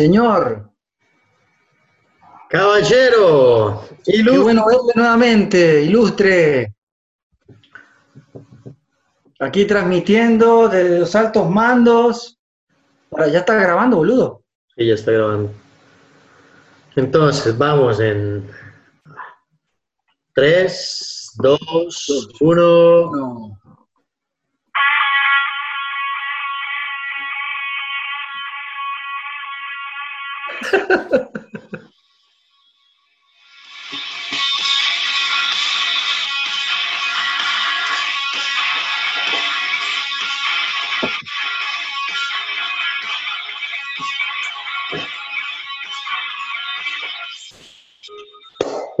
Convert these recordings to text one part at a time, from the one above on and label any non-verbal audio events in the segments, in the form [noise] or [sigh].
Señor. Caballero. Ilustre. Qué bueno verle nuevamente, ilustre. Aquí transmitiendo desde los altos mandos. Ahora ya está grabando, boludo. Sí, ya está grabando. Entonces, vamos en 3, 2, 1.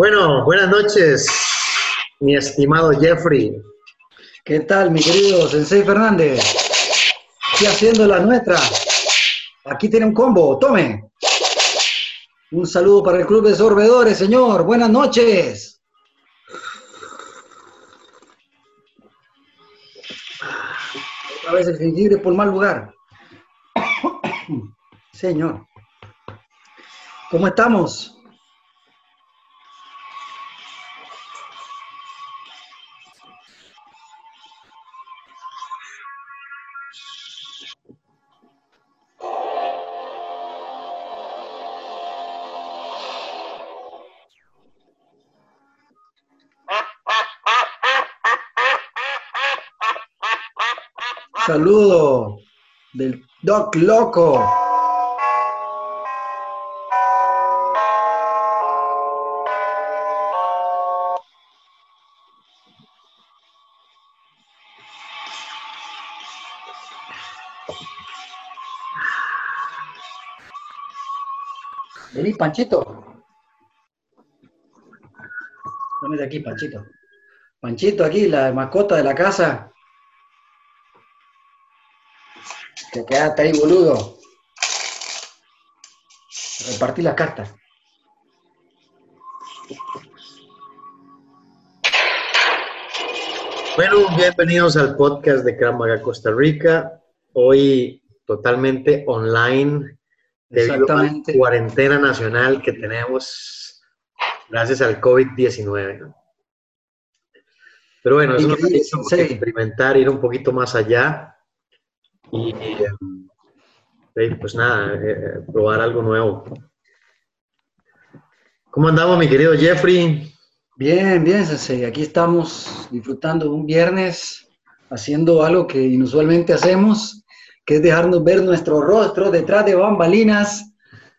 Bueno, buenas noches, mi estimado Jeffrey. ¿Qué tal, mi querido Sensei Fernández? ¿Qué haciendo la nuestra? Aquí tiene un combo, tome. Un saludo para el Club de Sorbedores, señor. Buenas noches. Otra vez el jengibre por mal lugar. [coughs] Señor. ¿Cómo estamos? Saludo del Doc Loco. Vení, Panchito. Dame de aquí, Panchito. Panchito, aquí, la mascota de la casa. Te quedaste ahí, boludo. Repartí las cartas. Bueno, bienvenidos al podcast de Cramaga Costa Rica. Hoy totalmente online debido a la cuarentena nacional que tenemos gracias al COVID-19. Pero bueno, es una experimentar, ir un poquito más allá y eh, pues nada, eh, probar algo nuevo. ¿Cómo andamos, mi querido Jeffrey? Bien, bien, Sensei. Aquí estamos disfrutando un viernes, haciendo algo que inusualmente hacemos, que es dejarnos ver nuestro rostro detrás de bambalinas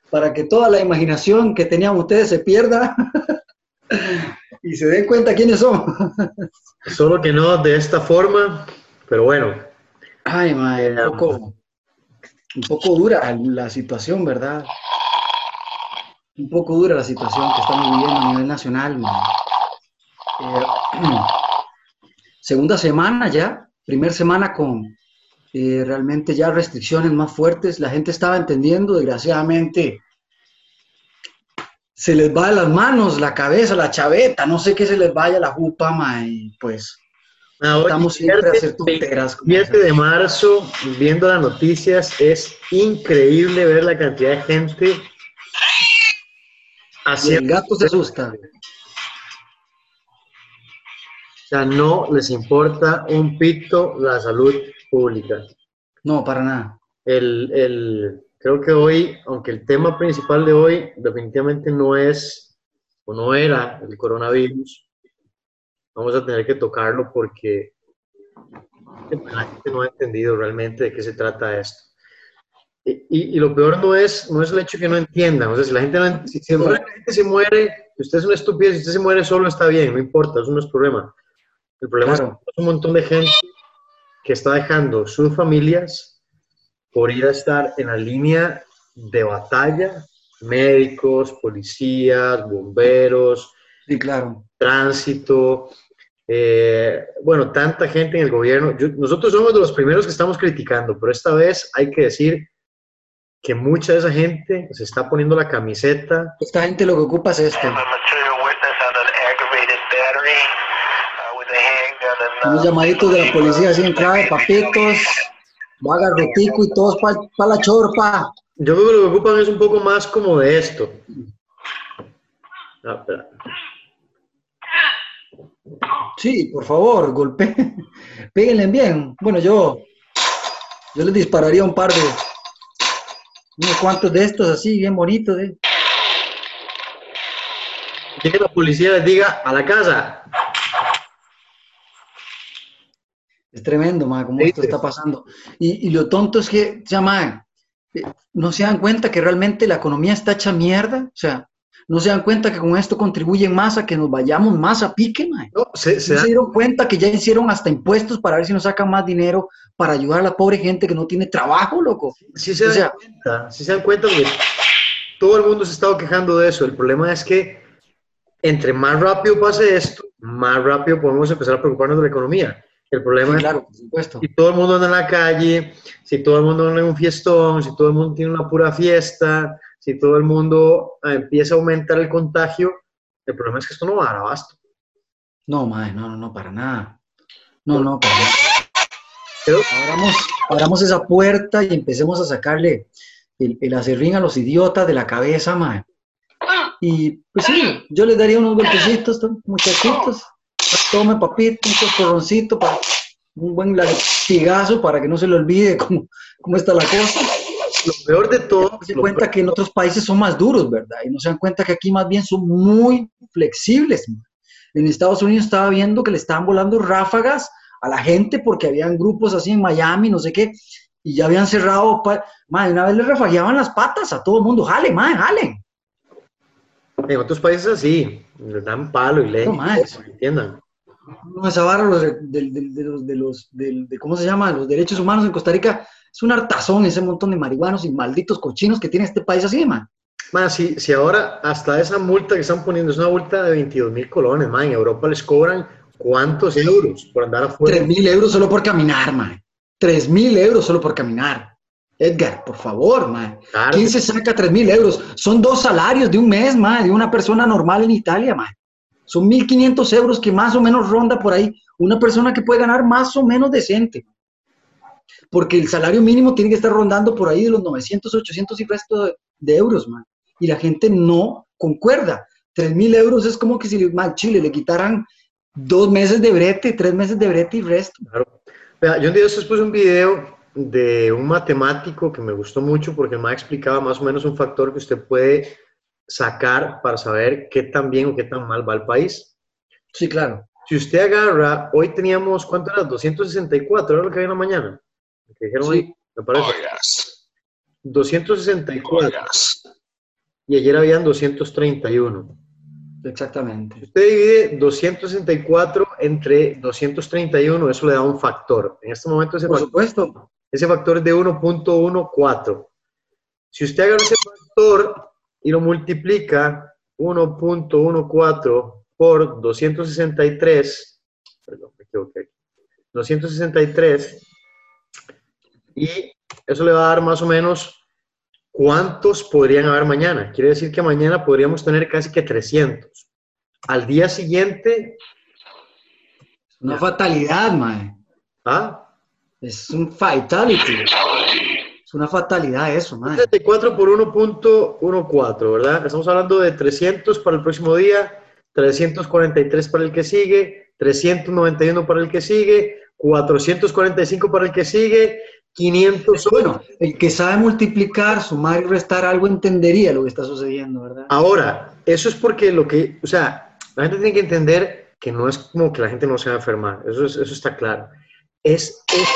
para que toda la imaginación que tenían ustedes se pierda [laughs] y se den cuenta quiénes somos. [laughs] Solo que no de esta forma, pero bueno, Ay, madre, un poco, un poco dura la situación, ¿verdad? Un poco dura la situación que estamos viviendo a nivel nacional. Eh, [clears throat] segunda semana ya, primera semana con eh, realmente ya restricciones más fuertes. La gente estaba entendiendo, desgraciadamente, se les va de las manos, la cabeza, la chaveta, no sé qué se les vaya la jupa, ma, y pues Estamos siempre a hacer tonteras. 7 de marzo, viendo las noticias, es increíble ver la cantidad de gente haciendo... El gato se asusta. O sea, no les importa un pito la salud pública. No, para nada. El, el, creo que hoy, aunque el tema principal de hoy definitivamente no es o no era el coronavirus, vamos a tener que tocarlo porque la gente no ha entendido realmente de qué se trata esto. Y, y, lo peor no es, no es el hecho que no entiendan. O sea, si la gente, no, si, la gente se muere, si usted es una estupidez, si usted se muere solo está bien, no importa, eso no es problema. El problema es que un montón de gente que está dejando sus familias por ir a estar en la línea de batalla, médicos, policías, bomberos, sí, claro. tránsito, eh, bueno, tanta gente en el gobierno. nosotros somos de los primeros que estamos criticando, pero esta vez hay que decir que mucha de esa gente se está poniendo la camiseta. Esta gente lo que ocupa es esto. Un llamadito de la policía así en clave, papitos, vaga rotico y todos para pa la chorpa. Yo creo que lo que ocupan es un poco más como de esto. Ah, espera. Sí, por favor, golpe. [laughs] Péguenle bien. Bueno, yo, yo les dispararía un par de, unos cuantos de estos así, bien bonitos. ¿eh? Que la policía les diga a la casa. Es tremendo, ma, cómo esto está pasando. Y, y lo tonto es que, ya, ma, eh, no se dan cuenta que realmente la economía está hecha mierda. O sea, no se dan cuenta que con esto contribuyen más a que nos vayamos más a pique, ma. No, se, se No se dieron cuenta que ya hicieron hasta impuestos para ver si nos sacan más dinero para ayudar a la pobre gente que no tiene trabajo, loco. sí se o dan cuenta, sí se dan cuenta que todo el mundo se ha estado quejando de eso. El problema es que entre más rápido pase esto, más rápido podemos empezar a preocuparnos de la economía. El problema Sí, es claro, por supuesto. si todo el mundo anda en la calle, si todo el mundo anda en un fiestón, si todo el mundo tiene una pura fiesta, si todo el mundo eh, empieza a aumentar el contagio, el problema es que esto no va a dar abasto. No, madre, no, no, no, para nada. No, no, para nada. Abramos, abramos esa puerta y empecemos a sacarle el, el acerrín a los idiotas de la cabeza, madre. Y pues sí, yo les daría unos golpecitos, to- muchachitos. Tome papito, un coscorroncito, para un buen latigazo para que no se le olvide cómo, cómo está la cosa. Lo peor de todo, Se cuenta que en otros países son más duros, ¿verdad? Y no se dan cuenta que aquí más bien son muy flexibles. man. En Estados Unidos estaba viendo que le estaban volando ráfagas a la gente porque habían grupos así en Miami, no sé qué, y ya habían cerrado. pa- Man, una vez le rafagueaban las patas a todo el mundo. Jale, man, jale. En otros países así, les dan palo y leña, No entiendan. No, esa barra de, de- de- de los, de los de- ¿cómo se llama? Los derechos humanos en Costa Rica es un hartazón ese montón de marihuanos y malditos cochinos que tiene este país así, man. Más, si, si ahora hasta esa multa que están poniendo es una multa de 22 mil colones, man, en Europa les cobran cuántos euros por andar afuera. 3 mil euros solo por caminar, man. 3 mil euros solo por caminar. Edgar, por favor, man. Claro. ¿Quién se saca 3 mil euros? Son dos salarios de un mes, man, de una persona normal en Italia, man. Son 1.500 euros que más o menos ronda por ahí una persona que puede ganar más o menos decente. Porque el salario mínimo tiene que estar rondando por ahí de los 900, 800 y resto de, de euros, man. Y la gente no concuerda. 3 mil euros es como que si man, Chile le quitaran dos meses de brete, tres meses de brete y resto. Claro. Vea, yo un día después puse un video de un matemático que me gustó mucho porque MA explicaba más o menos un factor que usted puede sacar para saber qué tan bien o qué tan mal va el país. Sí, claro. Si usted agarra, hoy teníamos, ¿cuánto era? 264, era lo que había en la mañana. Lo que dijeron Sí. hoy, me parece. Oh, yes. 264 Oh, yes. y ayer habían 231. Exactamente. Usted divide 264 entre 231, eso le da un factor. En este momento ese Por factor supuesto. Ese factor es de 1.14. Si usted agarra ese factor y lo multiplica 1.14 por 263, perdón, me equivoqué, aquí, 263, y eso le va a dar más o menos cuántos podrían haber mañana. Quiere decir que mañana podríamos tener casi que 300. Al día siguiente, Una fatalidad, mae. ¿ah? Es un fatality. Es una fatalidad eso, mae. 34 por 1.14, ¿verdad? Estamos hablando de 300 para el próximo día, 343 para el que sigue, 391 para el que sigue, 445 para el que sigue, 500. Bueno, el que sabe multiplicar, sumar y restar algo entendería lo que está sucediendo, ¿verdad? Ahora, eso es porque lo que, o sea, la gente tiene que entender que no es como que la gente no se va a enfermar, eso, es- eso está claro. Es, es,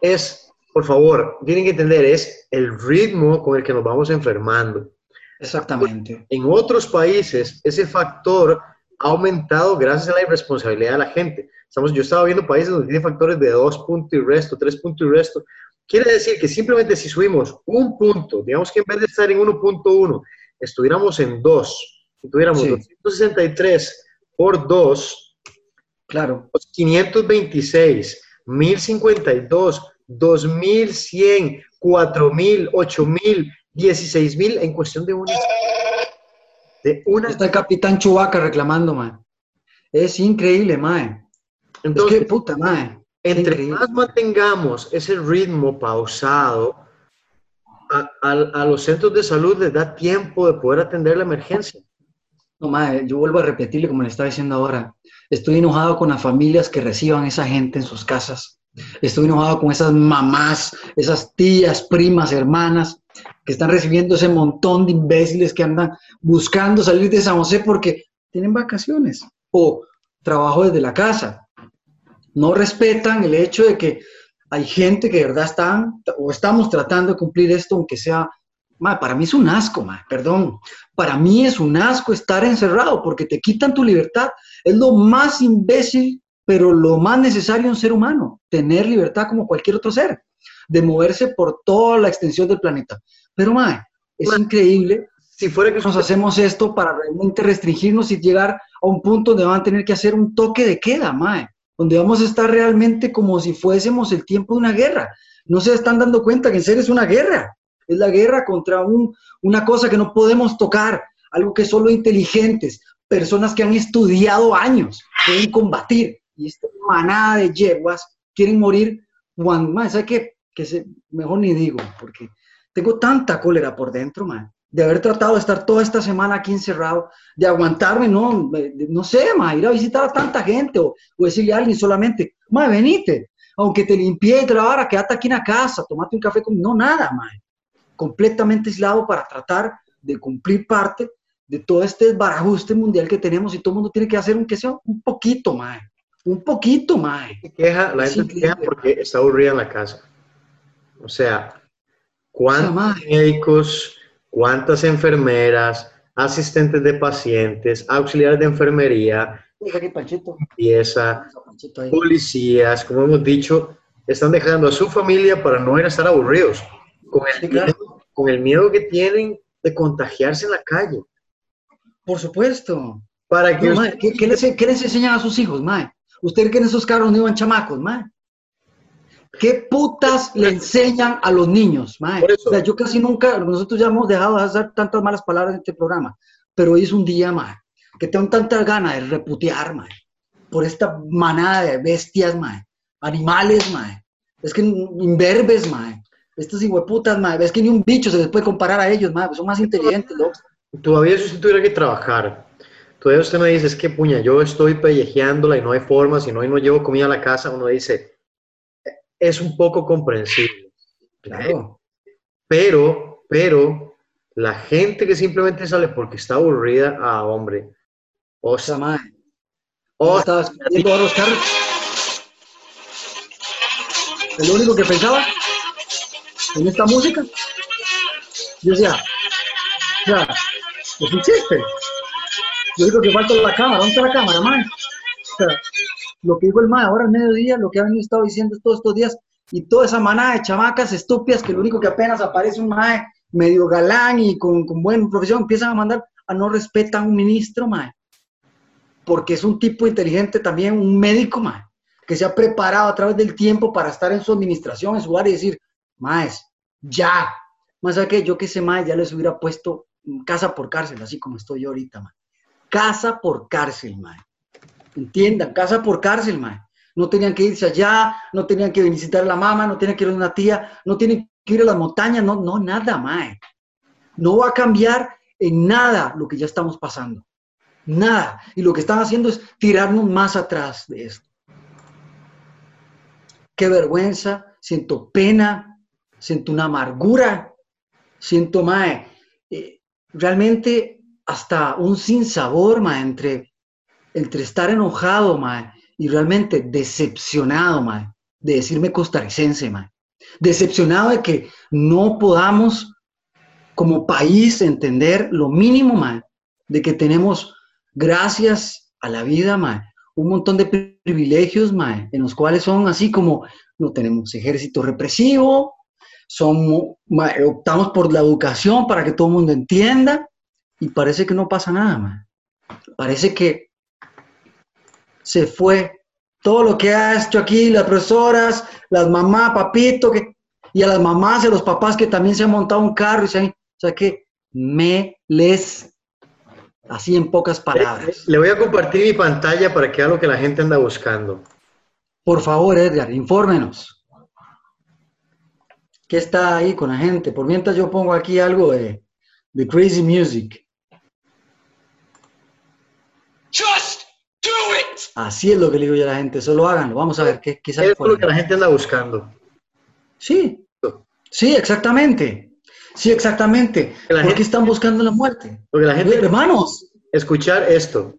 es, por favor, tienen que entender, es el ritmo con el que nos vamos enfermando. Exactamente. En otros países, ese factor ha aumentado gracias a la irresponsabilidad de la gente. Estamos, yo estaba viendo países donde tiene factores de 2 puntos y resto, 3 puntos y resto. Quiere decir que simplemente si subimos un punto, digamos que en vez de estar en 1.1, estuviéramos en 2, si tuviéramos Sí. 263 por 2, Claro. 526, 1052, 2100, 4000, 8000, 16000 en cuestión de una. De una. Está el capitán Chubaca reclamando, mae. Es increíble, mae. Entonces, es que puta, mae. Entre más mantengamos ese ritmo pausado, a, los centros de salud les da tiempo de poder atender la emergencia. No, madre, yo vuelvo a repetirle como le estaba diciendo ahora. Estoy enojado con las familias que reciban a esa gente en sus casas. Estoy enojado con esas mamás, esas tías, primas, hermanas que están recibiendo ese montón de imbéciles que andan buscando salir de San José porque tienen vacaciones o trabajo desde la casa. No respetan el hecho de que hay gente que de verdad están o estamos tratando de cumplir esto, aunque sea, para mí es un asco, perdón, para mí es un asco estar encerrado porque te quitan tu libertad. Es lo más imbécil, pero lo más necesario en un ser humano, tener libertad como cualquier otro ser, de moverse por toda la extensión del planeta. Pero, mae, es increíble si fuera que nos hacemos esto para realmente restringirnos y llegar a un punto donde van a tener que hacer un toque de queda, mae donde vamos a estar realmente como si fuésemos el tiempo de una guerra. No se están dando cuenta que en serio es una guerra. Es la guerra contra un, una cosa que no podemos tocar, algo que solo inteligentes, personas que han estudiado años pueden combatir. Y esta manada de yeguas quieren morir cuando, más, ¿sabes qué? Que se, mejor ni digo, porque tengo tanta cólera por dentro, man de haber tratado de estar toda esta semana aquí encerrado, de aguantarme, no, no sé, ma, ir a visitar a tanta gente o, decirle a alguien solamente, ma, venite, aunque te limpié y la quédate aquí en la casa, tomate un café, con... no, nada, ma, completamente aislado para tratar de cumplir parte de todo este barajuste mundial que tenemos y todo el mundo tiene que hacer un que sea un poquito, ma, un poquito, ma. Queja, la gente queja porque está aburrida en la casa. O sea, ¿cuántos médicos cuántas enfermeras, asistentes de pacientes, auxiliares de enfermería, limpieza, policías, como hemos dicho, están dejando a su familia para no ir a estar aburridos, con el, miedo, con el miedo que tienen de contagiarse en la calle. Por supuesto. Para que ¿qué, les, enseñan a sus hijos, mae? Ustedes que en esos carros no iban chamacos, mae. ¿Qué putas le enseñan a los niños? O sea, yo casi nunca, nosotros ya hemos dejado de hacer tantas malas palabras en este programa, pero hoy es un día, mae, que tengo tantas ganas de reputear, mae, por esta manada de bestias, mae, animales, mae. Es que imberbes, mae. Estos hijueputas, mae. Es que ni un bicho se les puede comparar a ellos, mae. Son más inteligentes. Todavía si usted tuviera que trabajar, todavía usted me dice, es que puña, yo estoy pellejeándola y no hay forma, si no, y no llevo comida a la casa, uno dice, es un poco comprensible. Claro. Pero, pero, la gente que simplemente sale porque está aburrida, ah, hombre. O sea. O estabas viendo los carros. Lo único que pensaba en esta música. Yo decía, sea, es un chiste. Yo digo que falta la cámara, ¿dónde está la cámara, madre? O sea, lo que dijo el MAE ahora al mediodía, lo que han estado diciendo todos estos días, y toda esa manada de chamacas estúpidas que lo único que apenas aparece un MAE medio galán y con, con buena profesión, empiezan a mandar a no respetar a un ministro, MAE. Porque es un tipo inteligente también, un médico, MAE, que se ha preparado a través del tiempo para estar en su administración, en su área y decir, MAES, ya. Más allá que yo que sé, MAE, ya les hubiera puesto casa por cárcel, así como estoy yo ahorita, MAE. Casa por cárcel, MAE. Entiendan, casa por cárcel, mae. No tenían que irse allá, no tenían que visitar a la mamá, no tenían que ir a una tía, no tienen que ir a las montañas, no, no, nada, mae. No va a cambiar en nada lo que ya estamos pasando. Nada. Y lo que están haciendo es tirarnos más atrás de esto. Qué vergüenza, siento pena, siento una amargura, siento, mae, eh, realmente hasta un sinsabor, mae, entre entre estar enojado, mae, y realmente decepcionado, mae, de decirme costarricense, mae. Decepcionado de que no podamos como país entender lo mínimo, mae, de que tenemos, gracias a la vida, mae, un montón de privilegios, mae, en los cuales son así como no tenemos ejército represivo, somos, optamos por la educación para que todo el mundo entienda y parece que no pasa nada, mae. Parece que se fue. Todo lo que ha hecho aquí, las profesoras, las mamás, papito, que, y a las mamás y a los papás que también se han montado un carro y se han, o sea que me les, así en pocas palabras. Le voy a compartir mi pantalla para que vea lo que la gente anda buscando. Por favor, Edgar, infórmenos. ¿Qué está ahí con la gente? Por mientras yo pongo aquí algo de, de Crazy Music. Así es lo que le digo yo a la gente, solo háganlo. Vamos a ver qué, qué sale Es lo que la gente anda buscando. Sí, sí, exactamente. Sí, exactamente. Que la ¿Por gente- qué están buscando la muerte? Lo que la gente Hermanos, escuchar esto.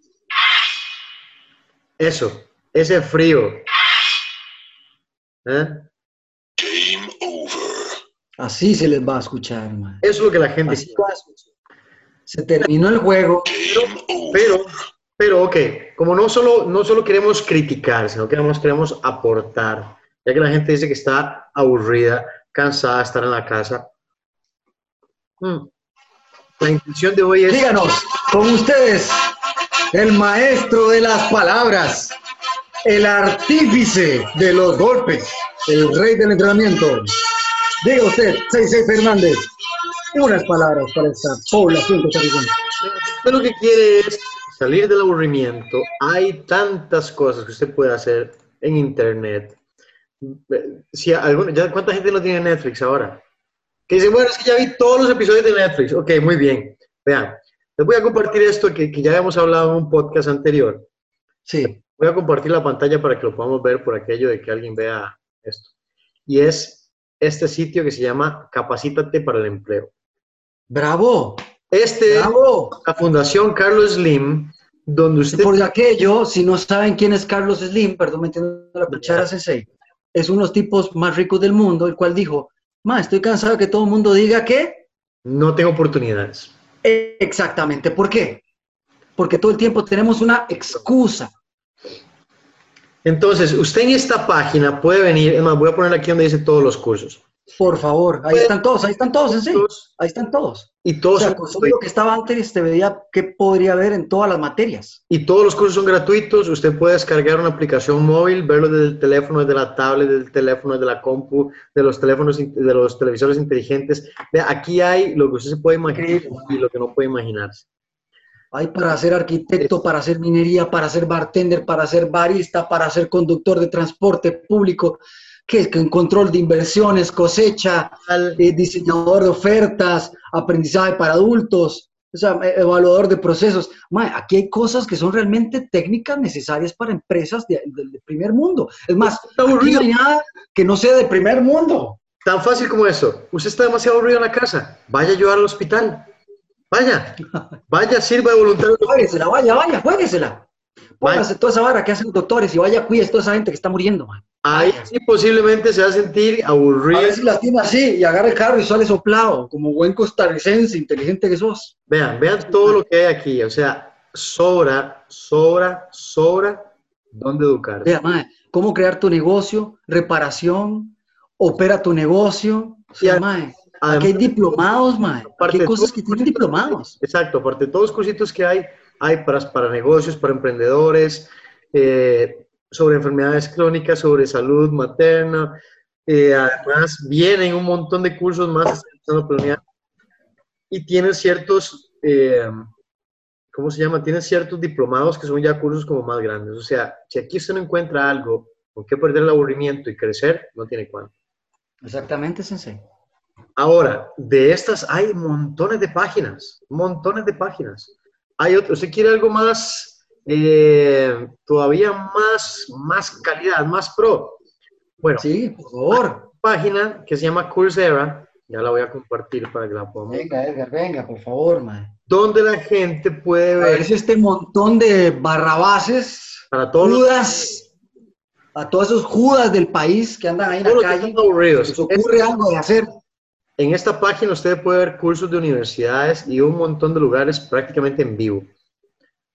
Eso, ese frío. ¿Eh? Game over. así se les va a escuchar, man. Eso es lo que la gente Así va a escuchar. Se terminó el juego. Game over. Pero, pero, ok, como no solo, no solo queremos criticar, sino que además queremos aportar, ya que la gente dice que está aburrida, cansada de estar en la casa. Hmm. La intención de hoy es... Díganos, con ustedes, el maestro de las palabras, el artífice de los golpes, el rey del entrenamiento. Diga usted, Seisei Fernández, unas palabras para esta población costarricense. Usted lo que quiere es salir del aburrimiento. Hay tantas cosas que usted puede hacer en internet. Si ya, ¿Cuánta gente no tiene Netflix ahora? Que dice, bueno, es que ya vi todos los episodios de Netflix. Ok, muy bien. Vean, les voy a compartir esto que, que ya habíamos hablado en un podcast anterior. Sí, Voy a compartir la pantalla para que lo podamos ver por aquello de que alguien vea esto. Y es este sitio que se llama Capacítate para el Empleo. bravo, Este es la Fundación Carlos Slim, donde usted... Por aquello, si no saben quién es Carlos Slim, perdón, metiendo la cuchara Sensei, es uno de los tipos más ricos del mundo, el cual dijo, ma, estoy cansado de que todo el mundo diga que No tengo oportunidades. Exactamente. ¿Por qué? Porque todo el tiempo tenemos una excusa. Entonces, usted en esta página puede venir, es más, voy a poner aquí donde dice todos los cursos. Por favor, ahí están todos, ahí están todos, en serio. Ahí están todos. Y O todos, sea, son con lo que estaba antes, te veía qué podría haber en todas las materias. y todos los cursos son gratuitos. Usted puede descargar una aplicación móvil, verlo desde el teléfono, desde la tablet, del teléfono, desde la compu, de los teléfonos, de los televisores inteligentes. Aquí hay lo que usted se puede imaginar y lo que no puede imaginarse. Hay para ser arquitecto, para hacer minería, para ser bartender, para ser barista, para ser conductor de transporte público, que es que control de inversiones, cosecha, eh, diseñador de ofertas, aprendizaje para adultos, o sea, eh, evaluador de procesos. Aquí hay cosas que son realmente técnicas necesarias para empresas de- del de primer mundo. Es más, aquí no hay nada que no sea de primer mundo. Tan fácil como eso. Usted está demasiado aburrido en la casa. Vaya a ayudar al hospital. Vaya. Vaya, sirva de voluntario. Jueguesela, vaya, vaya, jueguesela. Póngase toda esa vara que hacen los doctores y vaya, cuide a toda esa gente que está muriendo, man. Ahí sí posiblemente se va a sentir A aburrido. ver si la tiene así y agarra el carro y sale soplado, como buen costarricense, inteligente que sos. Vean, vean todo lo que hay aquí. O sea, sobra, sobra, sobra dónde educar. Vea, mae, cómo crear tu negocio, reparación, opera tu negocio. O sea, a- mae, aquí hay diplomados, mae. Aquí hay cosas que tienen diplomados. Exacto, aparte de todos los cursitos que hay, hay para, para negocios, para emprendedores, eh, sobre enfermedades crónicas, sobre salud materna. Eh, además, vienen un montón de cursos más y tienen ciertos, eh, ¿cómo se llama? Tienen ciertos diplomados que son ya cursos como más grandes. O sea, si aquí usted no encuentra algo con qué perder el aburrimiento y crecer, no tiene cuánto. Exactamente, sensei. Ahora, de estas hay montones de páginas, montones de páginas. Hay otro, ¿usted quiere algo más, eh, todavía más, más calidad, más pro? Bueno, Sí, por favor. página que se llama Coursera, ya la voy a compartir para que la podamos Venga, Edgar, venga, por favor, mae. donde la gente puede ver si este montón de barrabases, para todos los, judas, a todos esos judas del país que andan ahí en todos los la calle, aburridos. les ocurre algo de hacer. En esta página usted puede ver cursos de universidades y un montón de lugares prácticamente en vivo,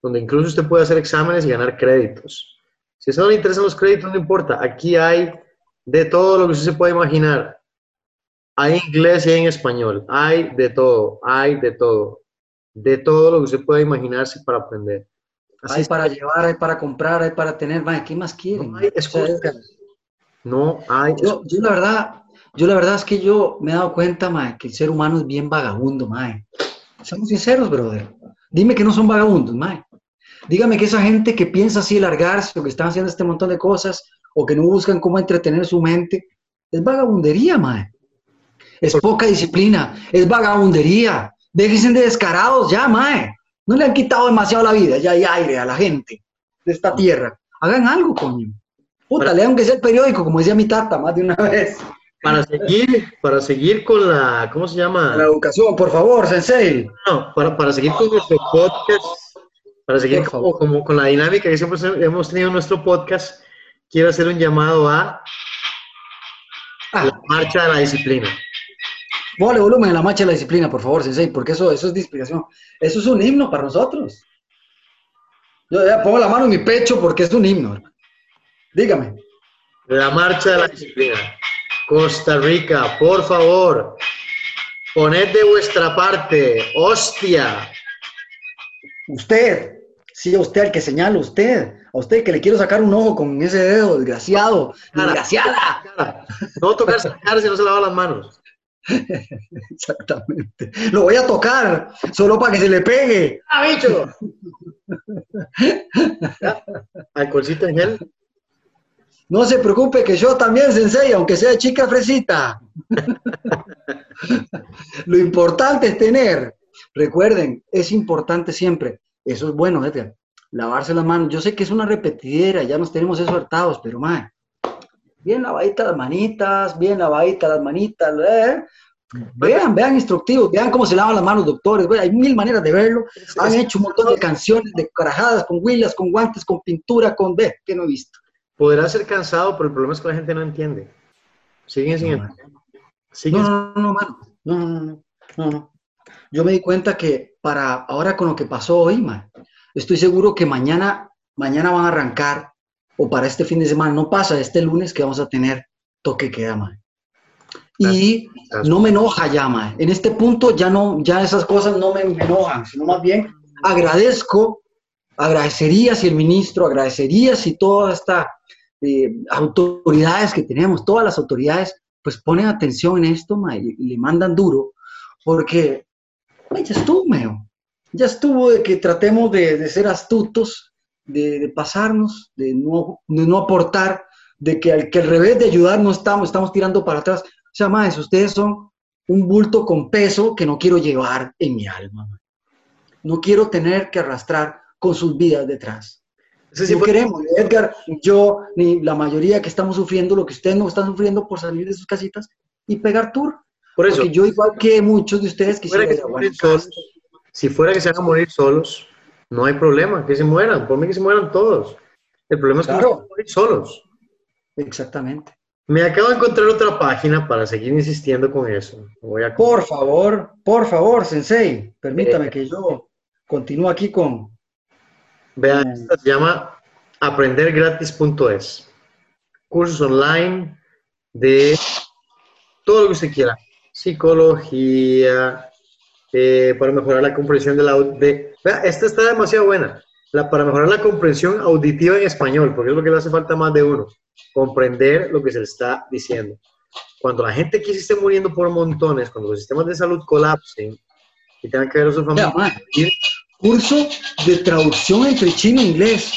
donde incluso usted puede hacer exámenes y ganar créditos. Si a usted no le interesan los créditos, no importa. Aquí hay de todo lo que usted se puede imaginar. Hay inglés y hay en español. Hay de todo, hay de todo. De todo lo que usted pueda imaginarse para aprender. Así Hay para llevar, hay para comprar, hay para tener, mae, ¿qué más quieren? No hay excusas. No hay. Yo, yo la verdad, yo la verdad es que yo me he dado cuenta, mae, que el ser humano es bien vagabundo, mae. Seamos sinceros, brother. Dime que no son vagabundos, mae. Dígame que esa gente que piensa así largarse o que están haciendo este montón de cosas o que no buscan cómo entretener su mente, es vagabundería, mae. es poca disciplina, es vagabundería. Déjense de descarados ya, mae. No le han quitado demasiado la vida, ya hay aire a la gente de esta tierra. Hagan algo, coño. Puta, lean que sea el periódico, como decía mi tata más de una [laughs] vez. Para seguir, para seguir con la, ¿cómo se llama? La educación, por favor, sensei. No, para, para seguir con nuestro podcast, para seguir como, con la dinámica que siempre hemos tenido en nuestro podcast, quiero hacer un llamado a Ah, la marcha de la disciplina. Póngale volumen a la marcha de la disciplina, por favor, sensei, porque eso, eso es de inspiración. Eso es un himno para nosotros. Yo ya pongo la mano en mi pecho porque es un himno. Dígame. La marcha de la disciplina. Costa Rica, por favor, poned de vuestra parte, hostia. Usted, sí, a usted al que señalo, usted, a usted que le quiero sacar un ojo con ese dedo, desgraciado, Cara. desgraciada. Cara, [laughs] No tocarse la cara si no se lava las manos. [laughs] Exactamente. Lo voy a tocar, solo para que se le pegue. ¡Ah, bicho! [laughs] Alcoholcito en gel. No se preocupe que yo también, sensei, aunque sea chica fresita. Lo importante es tener, recuerden, es importante siempre, eso es bueno, Edgar, lavarse las manos. Yo sé que es una repetidera, ya nos tenemos eso hartados, pero man, bien lavaditas las manitas, bien lavaditas las manitas, ¿eh? Vean, vean instructivos, vean cómo se lavan las manos, doctores. Bueno, hay mil maneras de verlo. Han hecho un montón de canciones, de carajadas, con huilas, con guantes, con pintura, con ve, que no he visto. Podrá ser cansado, pero el problema es que la gente no entiende. Siguen sin No, No, no. No, no, no, no, no. Yo me di cuenta que para ahora con lo que pasó hoy, man, estoy seguro que mañana, mañana van a arrancar, o para este fin de semana, no pasa, este lunes que vamos a tener toque queda, man. Y no me enoja ya, man. En este punto ya no, ya esas cosas no me, me enojan, sino más bien agradezco, agradecería si el ministro, agradecería si toda esta eh, autoridades que tenemos, todas las autoridades, pues ponen atención en esto, ma, y le mandan duro, porque ya estuvo, meo. ya estuvo de que tratemos de, de ser astutos, de, de pasarnos, de no, de no aportar, de que al, que al revés de ayudar no estamos, estamos tirando para atrás. O sea, más, ustedes son un bulto con peso que no quiero llevar en mi alma. ma. No quiero tener que arrastrar con sus vidas detrás. Ese sí No fue- queremos, Edgar, yo, ni la mayoría que estamos sufriendo lo que ustedes no están sufriendo por salir de sus casitas y pegar tour. Por eso, Porque yo, igual que muchos de ustedes, si fuera quisiera que se solos, si fuera que se van a morir solos, no hay problema, que se mueran, por mí que se mueran todos. El problema es que Claro. no se van a morir solos. Exactamente. Me acabo de encontrar otra página para seguir insistiendo con eso. Voy a Por favor, por favor, Sensei, permítame que yo continúe aquí con... Vean, esta se llama aprendergratis.es. Cursos online de todo lo que usted quiera. Psicología, eh, para mejorar la comprensión de la... De, vea, esta está demasiado buena. La, para mejorar la comprensión auditiva en español, porque es lo que le hace falta más de uno. Comprender lo que se le está diciendo. Cuando la gente aquí se esté muriendo por montones, cuando los sistemas de salud colapsen y tengan que ver a sus familias, mae, curso de traducción entre chino e inglés.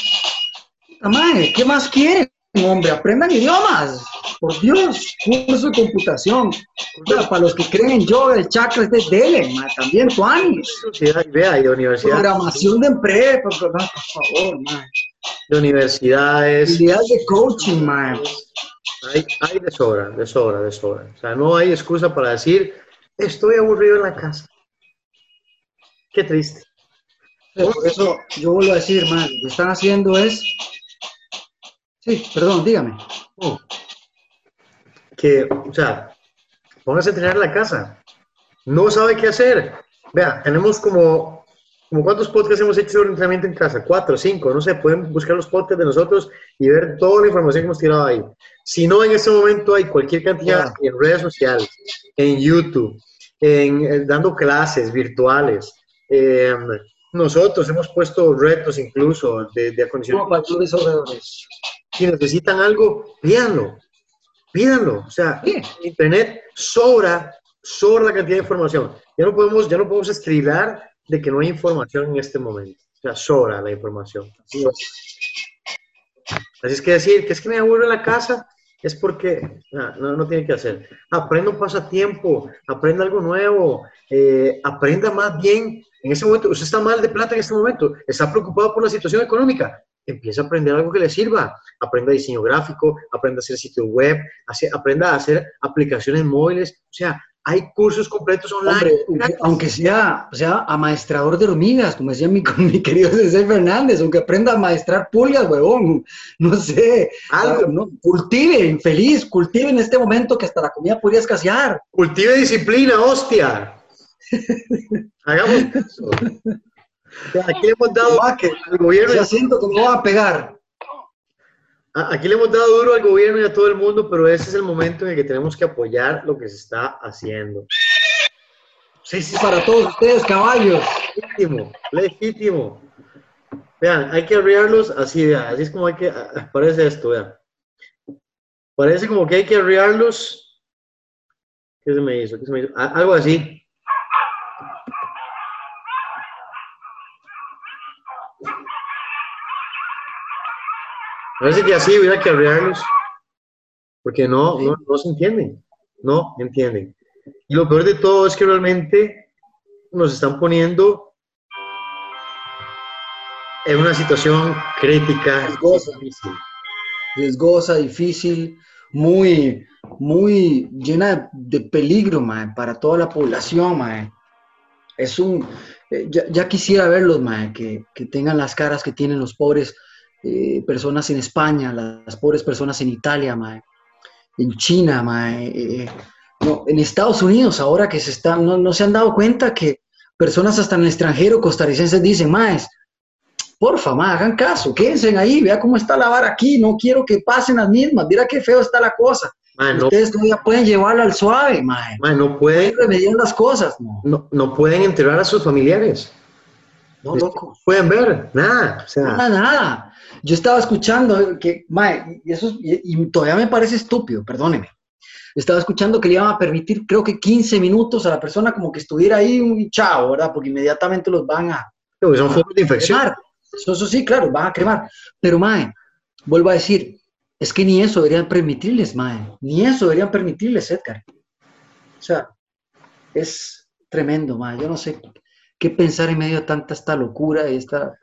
Puta madre, ¿qué más quieren, hombre? Aprendan idiomas. Por Dios, curso de computación. Para los que creen en yoga, el chakra es de Delen, también Tuanis. vea, y de universidad. Programación de empresa, por, favor, de universidades. Habilidades de coaching, mae. Hay, hay de sobra, de sobra, de sobra. O sea, no hay excusa para decir, estoy aburrido en la casa. Qué triste. Por eso yo vuelvo a decir, man, lo que están haciendo es. Sí, perdón, dígame. Oh. Que, o sea, póngase a entrenar en la casa. No sabe qué hacer. Vea, tenemos como, como cuántos podcasts hemos hecho sobre entrenamiento en casa, cuatro, cinco, no sé, pueden buscar los podcasts de nosotros y ver toda la información que hemos tirado ahí. Si no, en este momento hay cualquier cantidad en redes sociales, en YouTube, en, eh, dando clases virtuales. Eh, nosotros hemos puesto retos incluso de, de acondicionamiento Si necesitan algo, pídanlo, pídanlo. O sea, Sí. Internet sobra, sobra la cantidad de información. Ya no podemos, ya no podemos escribir de que no hay información en este momento. O sea, sobra la información. Así es. Así es que decir que es que me aburro en la casa, es porque no, no, no tiene que hacer. Aprenda un pasatiempo, aprenda algo nuevo, eh, aprenda más bien. En ese momento, usted está mal de plata en este momento, está preocupado por la situación económica. Empieza a aprender algo que le sirva. Aprenda diseño gráfico, aprenda a hacer sitio web, hace- aprenda a hacer aplicaciones móviles. O sea, hay cursos completos online. Hombre, aunque, aunque sea, o sea amaestrador de hormigas, como decía mi, [laughs] mi querido César Fernández, aunque aprenda a amaestrar pulgas, huevón, no sé, Algo. no, cultive, infeliz, cultive en este momento que hasta la comida podría escasear. Cultive disciplina, hostia. [laughs] Hagamos eso. Aquí le hemos dado que al gobierno, ya siento que me va a pegar. a- aquí le hemos dado duro al gobierno y a todo el mundo, pero ese es el momento en el que tenemos que apoyar lo que se está haciendo. Sí, sí, Para todos ustedes, caballos. legítimo, legítimo. Vean, hay que arriarlos así, vean, así es como hay que, ah, parece esto, vean. Parece como que hay que arriarlos. ¿Qué se me hizo? ¿Qué se me hizo? Ah, Algo así. Parece que así hubiera que arriarlos. Porque no, no, no se entienden. No entienden. Y lo peor de todo es que realmente nos están poniendo en una situación crítica. Riesgosa. difícil. riesgosa, difícil, muy, muy llena de peligro, mae, para toda la población, mae. Es un, eh, ya, ya quisiera verlos, mae, que, que tengan las caras que tienen los pobres eh, personas en España, las, pobres personas en Italia, mae, en China, mae, eh, no, en Estados Unidos, ahora que se están, no, no se han dado cuenta que personas hasta en el extranjero costarricenses dicen, maes, Porfa, ma, hagan caso, quédense ahí, vea cómo está la vara aquí, no quiero que pasen las mismas, mira qué feo está la cosa. No, Ustedes todavía pueden llevarla al suave, ma. ma, no pueden, remediar las cosas, no. no, no pueden enterrar a sus familiares. No, loco. Pueden ver, nada. O sea, Nada, nada. Yo estaba escuchando que, ma, y, eso, es- y, y todavía me parece estúpido, perdóneme. Estaba escuchando que le iban a permitir, creo que 15 minutos a la persona como que estuviera ahí un chao, ¿verdad? Porque inmediatamente los van a, porque son focos de infección. cremar. Eso, eso sí, claro, van a cremar. Pero, mae, vuelvo a decir, es que ni eso deberían permitirles, mae. Ni eso deberían permitirles, Edgar. O sea, es tremendo, mae. Yo no sé qué pensar en medio de tanta esta locura y esta...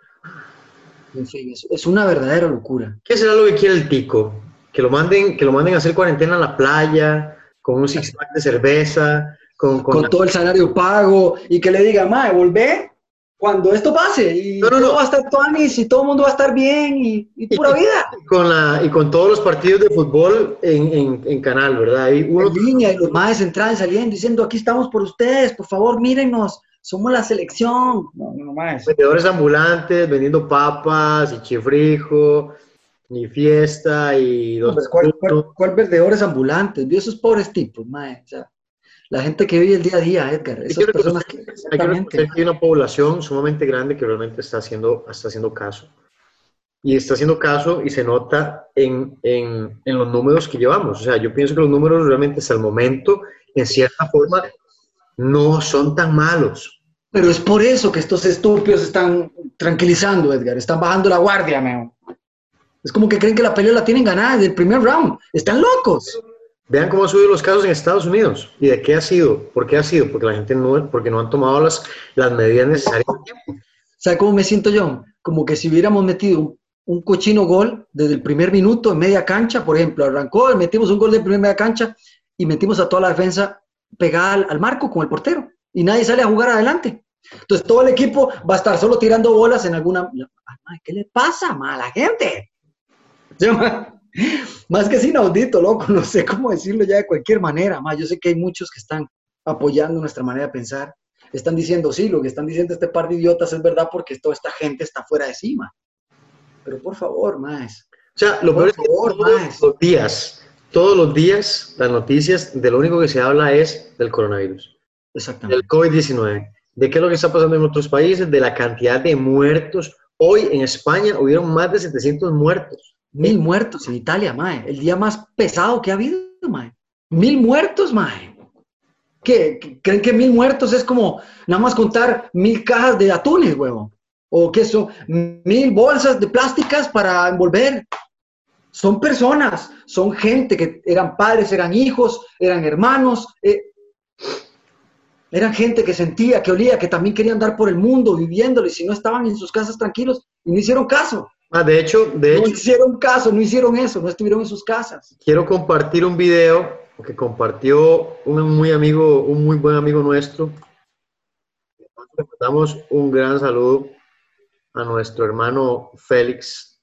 En fin, es, es una verdadera locura. ¿Qué será lo que quiere el tico? Que lo manden, que lo manden a hacer cuarentena en la playa, con un six pack de cerveza, con, con Con todo el salario pago y que le diga, mae, volvé cuando esto pase y No, no, no. va a estar tuanis y todo el mundo va a estar bien y, y pura vida. con la- y con todos los partidos de fútbol en, en- en canal, ¿verdad? Hay uno, en línea y los maes entraban y salían diciendo, aquí estamos por ustedes, por favor, mírennos, somos la selección. No, no, maes. vendedores ambulantes vendiendo papas y chifrijo y fiesta y dos Hombre, ¿Cuál, cuál, cuál vendedores ambulantes? Vio esos pobres tipos, mae. O sea, la gente que vive el día a día, Edgar. Hay Esas que personas Exactamente. que hay una población sumamente grande que realmente está haciendo, está haciendo caso. Y está haciendo caso y se nota en, en, en los números que llevamos. O sea, yo pienso que los números realmente hasta el momento, en cierta forma, no son tan malos. Pero es por eso que estos estúpidos están tranquilizando, Edgar. Están bajando la guardia, meo. Es como que creen que la pelea la tienen ganada desde el primer round. Están locos. Vean cómo han subido los casos en Estados Unidos. ¿Y de qué ha sido? ¿Por qué ha sido? Porque la gente no, porque no han tomado las, las medidas necesarias. ¿Sabe cómo me siento yo? Como que si hubiéramos metido un, un cochino gol desde el primer minuto en media cancha, por ejemplo, arrancó, metimos un gol de primer media cancha y metimos a toda la defensa pegada al, al marco con el portero y nadie sale a jugar adelante. Entonces todo el equipo va a estar solo tirando bolas en alguna... Mae, ¿Qué le pasa ma, a la gente? [laughs] Yo, ma, más que es inaudito, loco, no sé cómo decirlo ya de cualquier manera. ma. Yo sé que hay muchos que están apoyando nuestra manera de pensar, están diciendo, sí, lo que están diciendo este par de idiotas es verdad porque toda esta gente está fuera de sí, ma. Pero por favor, más. O sea, lo Por peor es que todos maes. los días, todos los días, las noticias, de lo único que se habla es del coronavirus, Exactamente. del COVID-19, de qué es lo que está pasando en otros países, de la cantidad de muertos. Hoy en España hubieron más de 700 muertos. Mil muertos en Italia, mae. El día más pesado que ha habido, mae. Mil muertos, mae. ¿Qué? ¿Qué- ¿Creen que mil muertos es como nada más contar mil cajas de atunes, huevo? ¿O qué son? Mil bolsas de plásticas para envolver. Son personas, son gente que eran padres, eran hijos, eran hermanos, eh, eran gente que sentía, que olía, que también querían andar por el mundo viviéndolo y si no estaban en sus casas tranquilos y no hicieron caso. Ah, de hecho, de no hecho, hicieron caso, no hicieron eso, no estuvieron en sus casas. quiero compartir un video que compartió un muy amigo, un muy buen amigo nuestro. Le mandamos un gran saludo a nuestro hermano Félix.